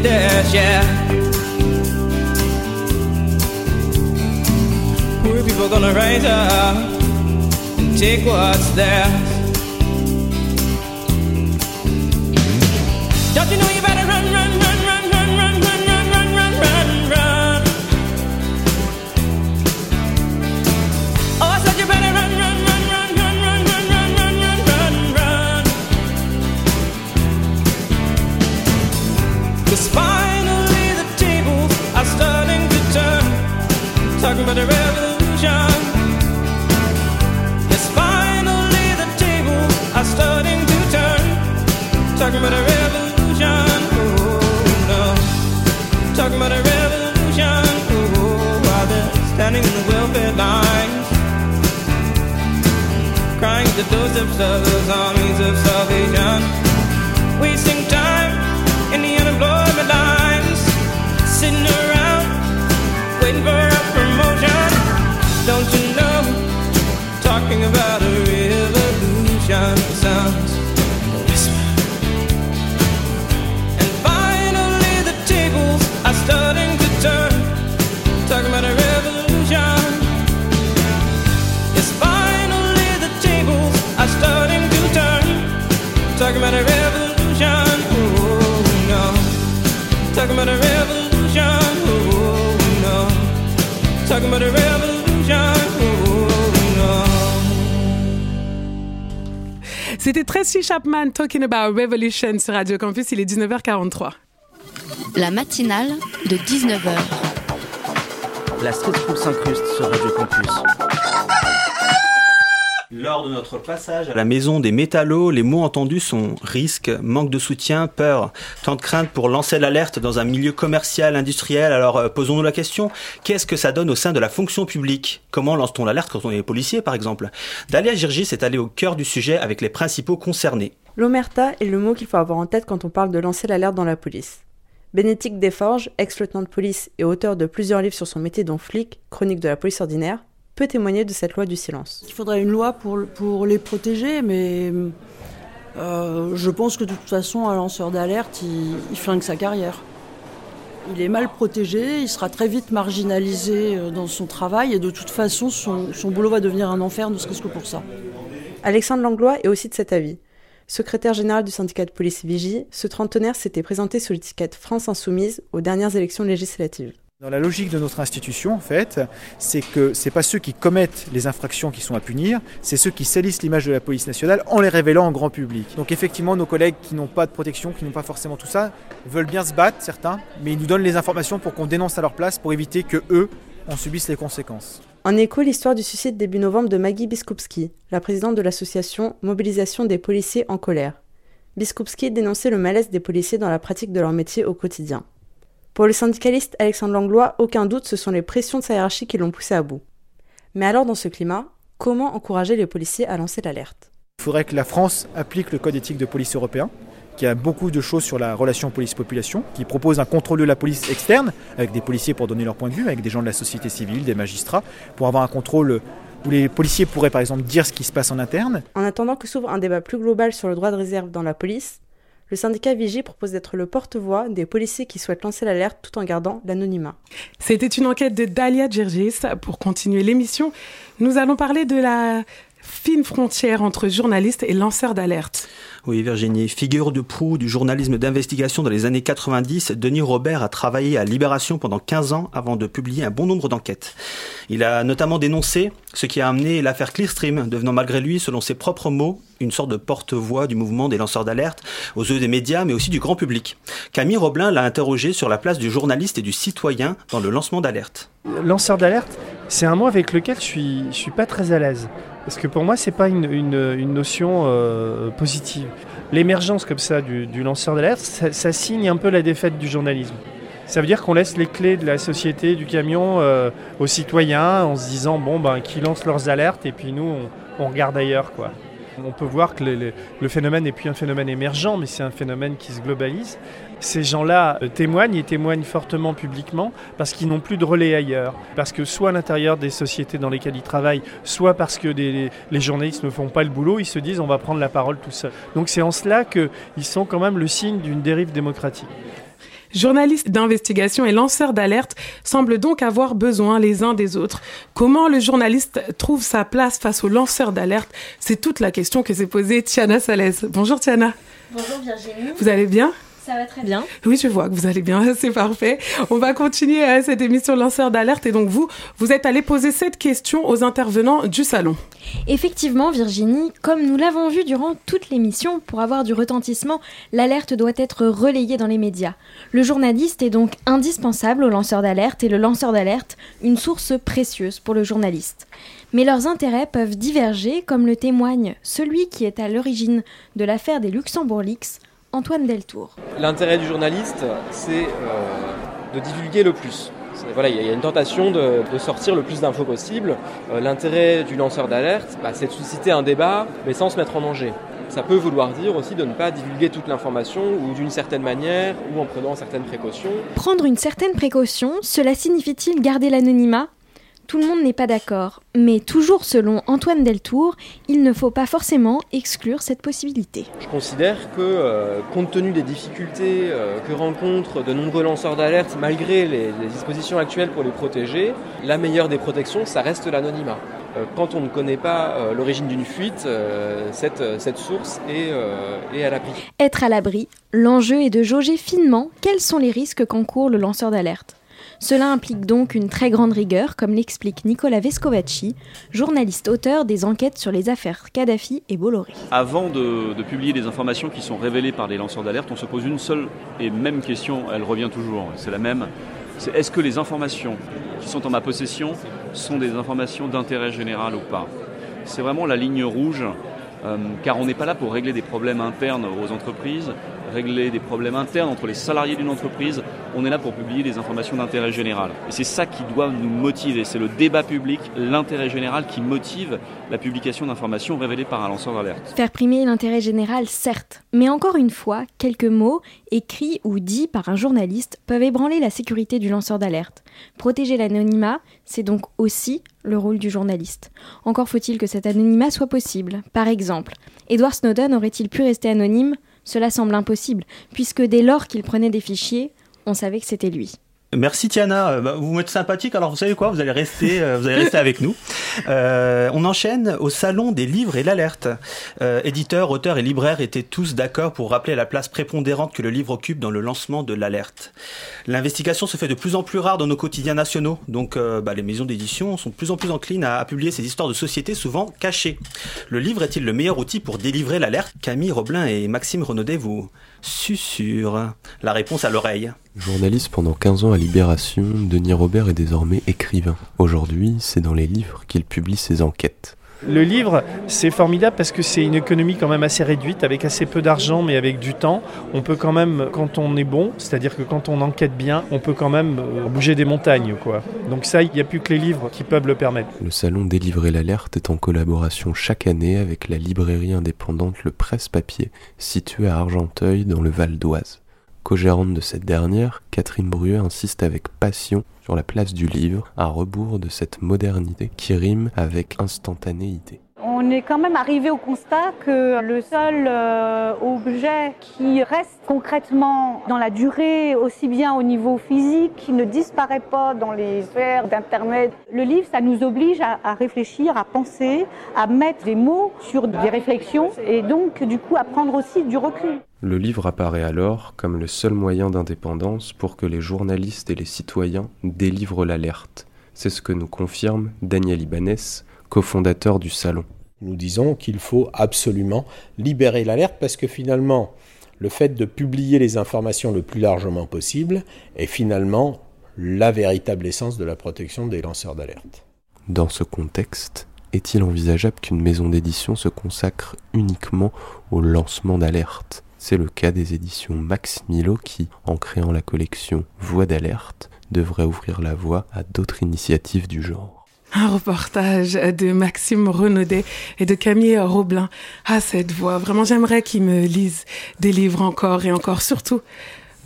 their share. Poor people gonna rise up and take what's theirs. A revolution. C'était Tracy Chapman talking about Revolution sur Radio Campus. Il est 19h43. La matinale de 19h. La street s'incruste sur Radio Campus. Lors de notre passage à la maison des métallos, les mots entendus sont risque, manque de soutien, peur. Tant de crainte pour lancer l'alerte dans un milieu commercial, industriel. Alors euh, posons-nous la question, qu'est-ce que ça donne au sein de la fonction publique? Comment lance-t-on l'alerte quand on est policier par exemple? Dalia Girgis est allée au cœur du sujet avec les principaux concernés. L'omerta est le mot qu'il faut avoir en tête quand on parle de lancer l'alerte dans la police. Bénédicte Desforges, ex-lieutenant de police et auteur de plusieurs livres sur son métier dont flic, chronique de la police ordinaire, peut témoigner de cette loi du silence. Il faudrait une loi pour, pour les protéger, mais euh, je pense que de toute façon, un lanceur d'alerte, il, il flingue sa carrière. Il est mal protégé, il sera très vite marginalisé euh, dans son travail, et de toute façon, son, son boulot va devenir un enfer, ne serait-ce que pour ça. Alexandre Langlois est aussi de cet avis. Secrétaire général du syndicat de police Vigie, ce trentenaire s'était présenté sous l'étiquette France Insoumise aux dernières élections législatives. Dans la logique de notre institution, en fait, c'est que c'est pas ceux qui commettent les infractions qui sont à punir, c'est ceux qui salissent l'image de la police nationale en les révélant en grand public. Donc effectivement, nos collègues qui n'ont pas de protection, qui n'ont pas forcément tout ça, veulent bien se battre, certains, mais ils nous donnent les informations pour qu'on dénonce à leur place, pour éviter que eux en subissent les conséquences. En écho, l'histoire du suicide début novembre de Maggie Biskupski, la présidente de l'association Mobilisation des policiers en colère. Biskupski dénonçait le malaise des policiers dans la pratique de leur métier au quotidien. Pour le syndicaliste Alexandre Langlois, aucun doute, ce sont les pressions de sa hiérarchie qui l'ont poussé à bout. Mais alors, dans ce climat, comment encourager les policiers à lancer l'alerte? Il faudrait que la France applique le code éthique de police européen, qui a beaucoup de choses sur la relation police-population, qui propose un contrôle de la police externe, avec des policiers pour donner leur point de vue, avec des gens de la société civile, des magistrats, pour avoir un contrôle où les policiers pourraient par exemple dire ce qui se passe en interne. En attendant que s'ouvre un débat plus global sur le droit de réserve dans la police, Le syndicat Vigie propose d'être le porte-voix des policiers qui souhaitent lancer l'alerte tout en gardant l'anonymat. C'était une enquête de Dalia Djergis. Pour continuer l'émission, nous allons parler de la fine frontière entre journalistes et lanceurs d'alerte. Oui, Virginie, figure de proue du journalisme d'investigation dans les années 90, Denis Robert a travaillé à Libération pendant 15 ans avant de publier un bon nombre d'enquêtes. Il a notamment dénoncé ce qui a amené l'affaire Clearstream, devenant malgré lui, selon ses propres mots, une sorte de porte-voix du mouvement des lanceurs d'alerte aux yeux des médias, mais aussi du grand public. Camille Roblin l'a interrogé sur la place du journaliste et du citoyen dans le lancement d'alerte. Lanceur d'alerte, c'est un mot avec lequel je suis, je suis pas très à l'aise. Parce que pour moi, c'est pas une, une, notion euh, positive. L'émergence comme ça du, lanceur d'alerte, ça, signe un peu la défaite du journalisme. Ça veut dire qu'on laisse les clés de la société, du camion euh, aux citoyens en se disant bon ben qui lancent leurs alertes et puis nous on, regarde ailleurs quoi. On peut voir que le, le phénomène n'est plus un phénomène émergent, mais c'est un phénomène qui se globalise. Ces gens-là témoignent et témoignent fortement publiquement parce qu'ils n'ont plus de relais ailleurs. Parce que soit à l'intérieur des sociétés dans lesquelles ils travaillent, soit parce que des, les journalistes ne font pas le boulot, ils se disent on va prendre la parole tout seul. Donc c'est en cela qu'ils sont quand même le signe d'une dérive démocratique. Journalistes d'investigation et lanceurs d'alerte semblent donc avoir besoin les uns des autres. Comment le journaliste trouve sa place face aux lanceurs d'alerte? C'est toute la question que s'est posée Tiana Salès. Bonjour Tiana. Bonjour Virginie. Vous allez bien? Ça va très bien. Oui, je vois que vous allez bien, c'est parfait. On va continuer à cette émission lanceur d'alerte et donc vous, vous êtes allé poser cette question aux intervenants du salon. Effectivement, Virginie, comme nous l'avons vu durant toute l'émission, pour avoir du retentissement, l'alerte doit être relayée dans les médias. Le journaliste est donc indispensable au lanceur d'alerte et le lanceur d'alerte, une source précieuse pour le journaliste. Mais leurs intérêts peuvent diverger, comme le témoigne celui qui est à l'origine de l'affaire des Luxembourg Leaks, Antoine Deltour. L'intérêt du journaliste, c'est euh, de divulguer le plus. Voilà, il y a une tentation de, de sortir le plus d'infos possible. Euh, L'intérêt du lanceur d'alerte, bah, c'est de susciter un débat, mais sans se mettre en danger. Ça peut vouloir dire aussi de ne pas divulguer toute l'information ou d'une certaine manière ou en prenant certaines précautions. Prendre une certaine précaution, cela signifie-t-il garder l'anonymat? Tout le monde n'est pas d'accord, mais toujours selon Antoine Deltour, il ne faut pas forcément exclure cette possibilité. Je considère que, euh, compte tenu des difficultés euh, que rencontrent de nombreux lanceurs d'alerte, malgré les, les, dispositions actuelles pour les protéger, la meilleure des protections, ça reste l'anonymat. Euh, quand on ne connaît pas l'origine d'une fuite, cette, cette, source est, est à l'abri. Être à l'abri, l'enjeu est de jauger finement quels sont les risques qu'encourt le lanceur d'alerte. Cela implique donc une très grande rigueur, comme l'explique Nicolas Vescovacci, journaliste auteur des enquêtes sur les affaires Kadhafi et Bolloré. Avant de, publier des informations qui sont révélées par les lanceurs d'alerte, on se pose une seule et même question, elle revient toujours, c'est la même, c'est est-ce que les informations qui sont en ma possession sont des informations d'intérêt général ou pas? C'est vraiment la ligne rouge, euh, car on n'est pas là pour régler des problèmes internes aux entreprises, régler des problèmes internes entre les salariés d'une entreprise, on est là pour publier des informations d'intérêt général. Et c'est ça qui doit nous motiver, c'est le débat public, l'intérêt général qui motive la publication d'informations révélées par un lanceur d'alerte. Faire primer l'intérêt général, certes, mais encore une fois, quelques mots, écrits ou dits par un journaliste, peuvent ébranler la sécurité du lanceur d'alerte. Protéger l'anonymat, c'est donc aussi le rôle du journaliste. Encore faut-il que cet anonymat soit possible. Par exemple, Edward Snowden aurait-il pu rester anonyme cela semble impossible, puisque dès lors qu'il prenait des fichiers, on savait que c'était lui. Merci Tiana, vous m'êtes sympathique. Alors vous savez quoi, vous allez rester, euh, vous allez rester avec nous. Euh, on enchaîne au salon des livres et l'alerte. Euh, éditeurs, auteurs et libraires étaient tous d'accord pour rappeler la place prépondérante que le livre occupe dans le lancement de l'alerte. L'investigation se fait de plus en plus rare dans nos quotidiens nationaux, donc euh, bah, les maisons d'édition sont de plus en plus enclines à, à, publier ces histoires de société souvent cachées. Le livre est-il le meilleur outil pour délivrer l'alerte? Camille Roblin et Maxime Renaudet vous susurrent la réponse à l'oreille. Journaliste pendant 15 ans à Libération, Denis Robert est désormais écrivain. Aujourd'hui, c'est dans les livres qu'il publie ses enquêtes. Le livre, c'est formidable parce que c'est une économie quand même assez réduite, avec assez peu d'argent, mais avec du temps. On peut quand même, quand on est bon, c'est-à-dire que quand on enquête bien, on peut quand même bouger des montagnes, quoi. Donc ça, il n'y a plus que les livres qui peuvent le permettre. Le salon Délivrer l'alerte est en collaboration chaque année avec la librairie indépendante Le Presse Papier, située à Argenteuil, dans le Val d'Oise. Co-gérante de cette dernière, Catherine Brueux insiste avec passion sur la place du livre, à rebours de cette modernité qui rime avec instantanéité. On est quand même arrivé au constat que le seul euh, objet qui reste concrètement dans la durée, aussi bien au niveau physique, qui ne disparaît pas dans les sphères d'Internet, le livre, ça nous oblige à, réfléchir, à penser, à mettre des mots sur des réflexions et donc du coup à prendre aussi du recul. Le livre apparaît alors comme le seul moyen d'indépendance pour que les journalistes et les citoyens délivrent l'alerte. C'est ce que nous confirme Daniel Ibanez, cofondateur du Salon. Nous disons qu'il faut absolument libérer l'alerte parce que finalement, le fait de publier les informations le plus largement possible est finalement la véritable essence de la protection des lanceurs d'alerte. Dans ce contexte, est-il envisageable qu'une maison d'édition se consacre uniquement au lancement d'alerte? C'est le cas des éditions Max Milo qui, en créant la collection Voix d'alerte, devrait ouvrir la voie à d'autres initiatives du genre. Un reportage de Maxime Renaudet et de Camille Roblin. Ah, cette voix. Vraiment, j'aimerais qu'ils me lisent des livres encore et encore, surtout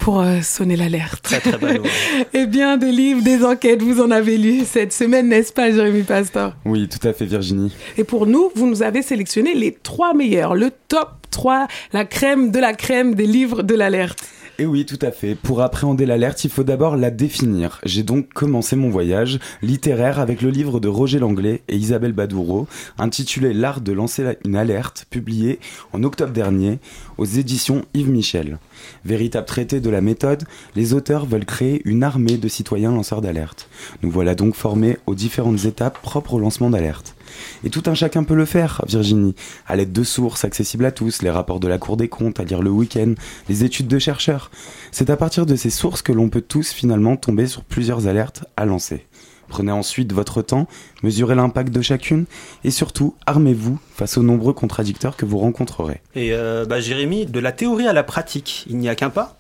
pour euh, sonner l'alerte. Très, très. Eh bien, des livres, des enquêtes, vous en avez lu cette semaine, n'est-ce pas, Jérémy Pastor? Oui, tout à fait, Virginie. Et pour nous, vous nous avez sélectionné les trois meilleurs, le top 3, la crème de la crème des livres de l'alerte. Et oui, tout à fait. Pour appréhender l'alerte, il faut d'abord la définir. J'ai donc commencé mon voyage littéraire avec le livre de Roger Langlais et Isabelle Badoureau, intitulé L'art de lancer une alerte, publié en octobre dernier aux éditions Yves Michel. Véritable traité de la méthode, les auteurs veulent créer une armée de citoyens lanceurs d'alerte. Nous voilà donc formés aux différentes étapes propres au lancement d'alerte. Et tout un chacun peut le faire, Virginie, à l'aide de sources accessibles à tous, les rapports de la Cour des comptes à lire le week-end, les études de chercheurs. C'est à partir de ces sources que l'on peut tous finalement tomber sur plusieurs alertes à lancer. Prenez ensuite votre temps, mesurez l'impact de chacune et surtout armez-vous face aux nombreux contradicteurs que vous rencontrerez. Et euh, bah, Jérémy, de la théorie à la pratique, il n'y a qu'un pas?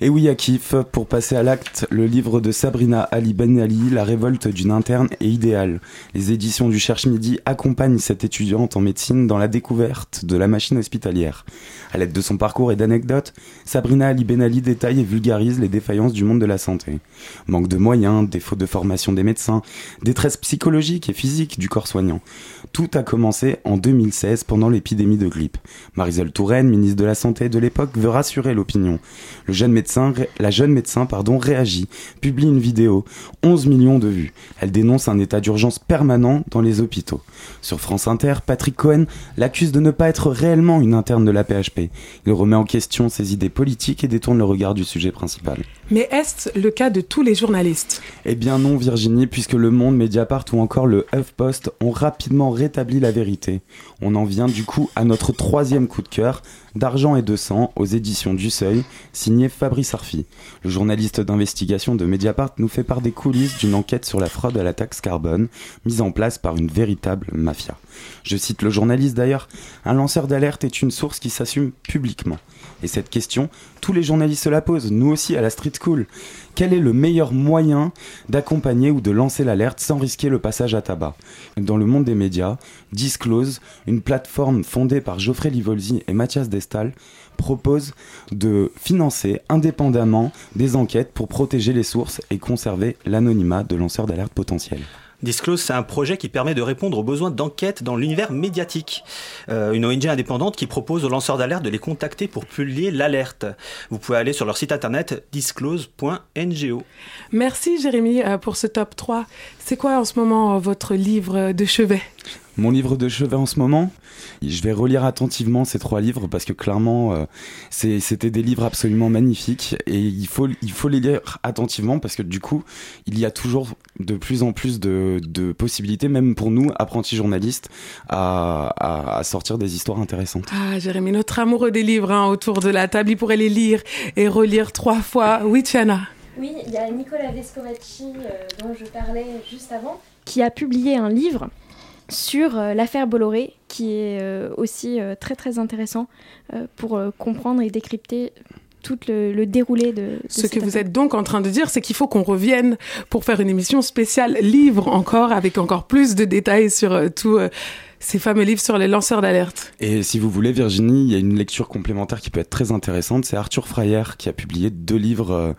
Et oui, Akif, pour passer à l'acte, le livre de Sabrina Ali Ben Ali, La révolte d'une interne est idéal. Les éditions du Cherche Midi accompagnent cette étudiante en médecine dans la découverte de la machine hospitalière. À l'aide de son parcours et d'anecdotes, Sabrina Ali Ben Ali détaille et vulgarise les défaillances du monde de la santé. Manque de moyens, défaut de formation des médecins, détresse psychologique et physique du corps soignant. Tout a commencé en 2016 pendant l'épidémie de grippe. Marisol Touraine, ministre de la Santé de l'époque, veut rassurer l'opinion. Le jeune médecin, la jeune médecin pardon, réagit, publie une vidéo, 11 millions de vues. Elle dénonce un état d'urgence permanent dans les hôpitaux. Sur France Inter, Patrick Cohen l'accuse de ne pas être réellement une interne de la PHP. Il remet en question ses idées politiques et détourne le regard du sujet principal. Mais est-ce le cas de tous les journalistes? Eh bien non, Virginie, puisque Le Monde, Mediapart ou encore le HuffPost ont rapidement rétabli la vérité. On en vient du coup à notre troisième coup de cœur, D'argent et de sang aux éditions du Seuil, signé Fabrice Arfi. Le journaliste d'investigation de Mediapart nous fait part des coulisses d'une enquête sur la fraude à la taxe carbone, mise en place par une véritable mafia. Je cite le journaliste d'ailleurs, un lanceur d'alerte est une source qui s'assume publiquement. Et cette question, tous les journalistes se la posent, nous aussi à la Street School. Quel est le meilleur moyen d'accompagner ou de lancer l'alerte sans risquer le passage à tabac? Dans le monde des médias, Disclose, une plateforme fondée par Geoffrey Livolzi et Mathias Destal, propose de financer indépendamment des enquêtes pour protéger les sources et conserver l'anonymat de lanceurs d'alerte potentiels. Disclose, c'est un projet qui permet de répondre aux besoins d'enquête dans l'univers médiatique. Euh, une ONG indépendante qui propose aux lanceurs d'alerte de les contacter pour publier l'alerte. Vous pouvez aller sur leur site internet disclose.ngo. Merci Jérémy euh, pour ce top 3. C'est quoi en ce moment euh, votre livre de chevet? Mon livre de chevet en ce moment, je vais relire attentivement ces trois livres parce que clairement, euh, c'était des livres absolument magnifiques et il faut, il faut les lire attentivement parce que du coup, il y a toujours de plus en plus de, de possibilités, même pour nous, apprentis journalistes, à, à, à, sortir des histoires intéressantes. Ah, Jérémy, notre amoureux des livres hein, autour de la table, il pourrait les lire et relire trois fois. Oui, Tiana Oui, il y a Nicolas Vescovacci, euh, dont je parlais juste avant, qui a publié un livre sur euh, l'affaire Bolloré, qui est euh, aussi euh, très très intéressant euh, pour euh, comprendre et décrypter tout le, le déroulé de, de Ce que vous êtes donc en train de dire, c'est qu'il faut qu'on revienne pour faire une émission spéciale livre encore, avec encore plus de détails sur euh, tout, euh, ces fameux livres sur les lanceurs d'alerte. Et si vous voulez, Virginie, il y a une lecture complémentaire qui peut être très intéressante. C'est Arthur Freyer qui a publié deux livres euh,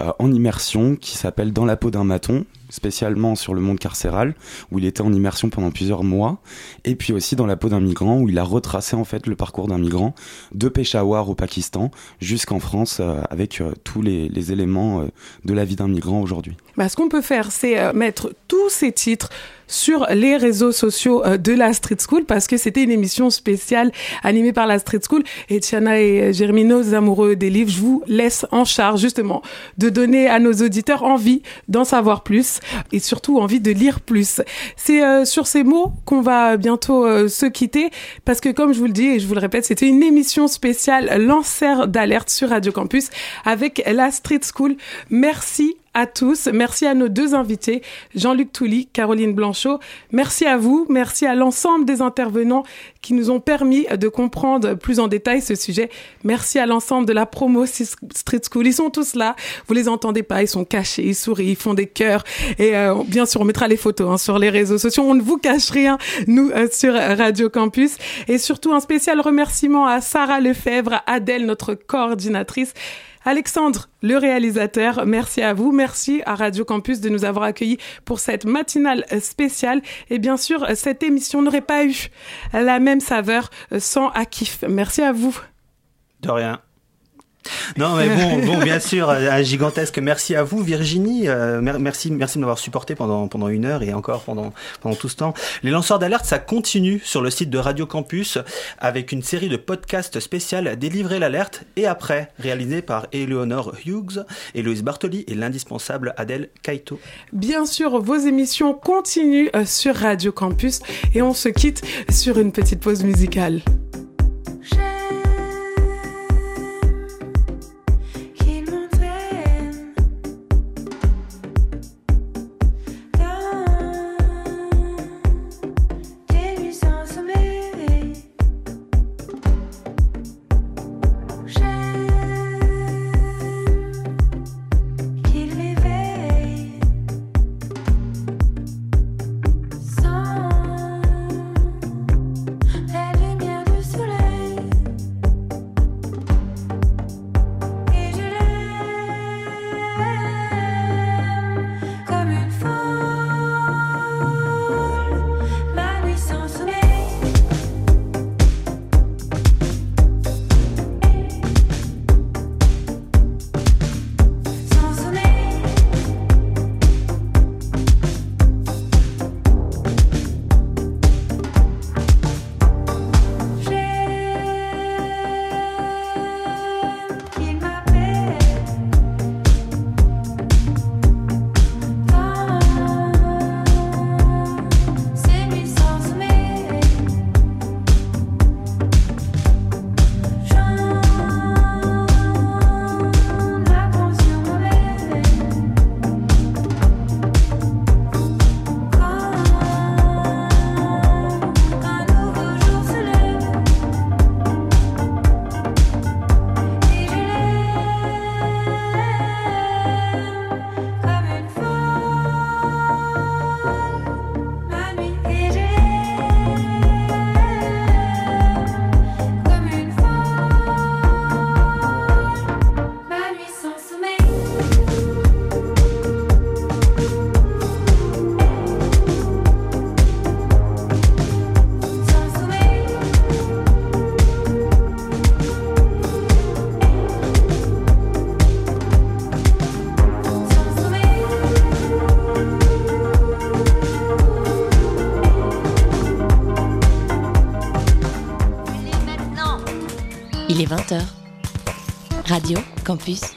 euh, en immersion qui s'appellent Dans la peau d'un maton spécialement sur le monde carcéral, où il était en immersion pendant plusieurs mois, et puis aussi dans la peau d'un migrant, où il a retracé en fait le parcours d'un migrant de Peshawar au Pakistan jusqu'en France, euh, avec euh, tous les, éléments euh, de la vie d'un migrant aujourd'hui. Bah, ce qu'on peut faire, c'est mettre tous ces titres sur les réseaux sociaux de la Street School parce que c'était une émission spéciale animée par la Street School et Tiana et nos amoureux des livres, je vous laisse en charge justement de donner à nos auditeurs envie d'en savoir plus et surtout envie de lire plus. C'est euh, sur ces mots qu'on va bientôt euh, se quitter parce que comme je vous le dis et je vous le répète, c'était une émission spéciale lanceur d'alerte sur Radio Campus avec la Street School. Merci à tous. Merci à nos deux invités, Jean-Luc Touly, Caroline Blanchot. Merci à vous. Merci à l'ensemble des intervenants qui nous ont permis de comprendre plus en détail ce sujet. Merci à l'ensemble de la promo Street School. Ils sont tous là. Vous les entendez pas. Ils sont cachés. Ils sourient. Ils font des cœurs. Et euh, bien sûr, on mettra les photos hein, sur les réseaux sociaux. On ne vous cache rien, nous, euh, sur Radio Campus. Et surtout, un spécial remerciement à Sarah Lefebvre, Adèle, notre coordinatrice. Alexandre, le réalisateur, merci à vous. Merci à Radio Campus de nous avoir accueillis pour cette matinale spéciale. Et bien sûr, cette émission n'aurait pas eu la même saveur sans Akif. Merci à vous. De rien. Non, mais bon, bon, bien sûr, un gigantesque merci à vous, Virginie. Euh, mer- merci, merci de m'avoir supporté pendant pendant une heure et encore pendant pendant tout ce temps. Les lanceurs d'alerte, ça continue sur le site de Radio Campus avec une série de podcasts spéciales délivrer l'alerte et après réalisés par Eleonore Hughes, Héloïse Bartoli et l'indispensable Adèle Kaito. Bien sûr, vos émissions continuent euh, sur Radio Campus et on se quitte sur une petite pause musicale. Campus.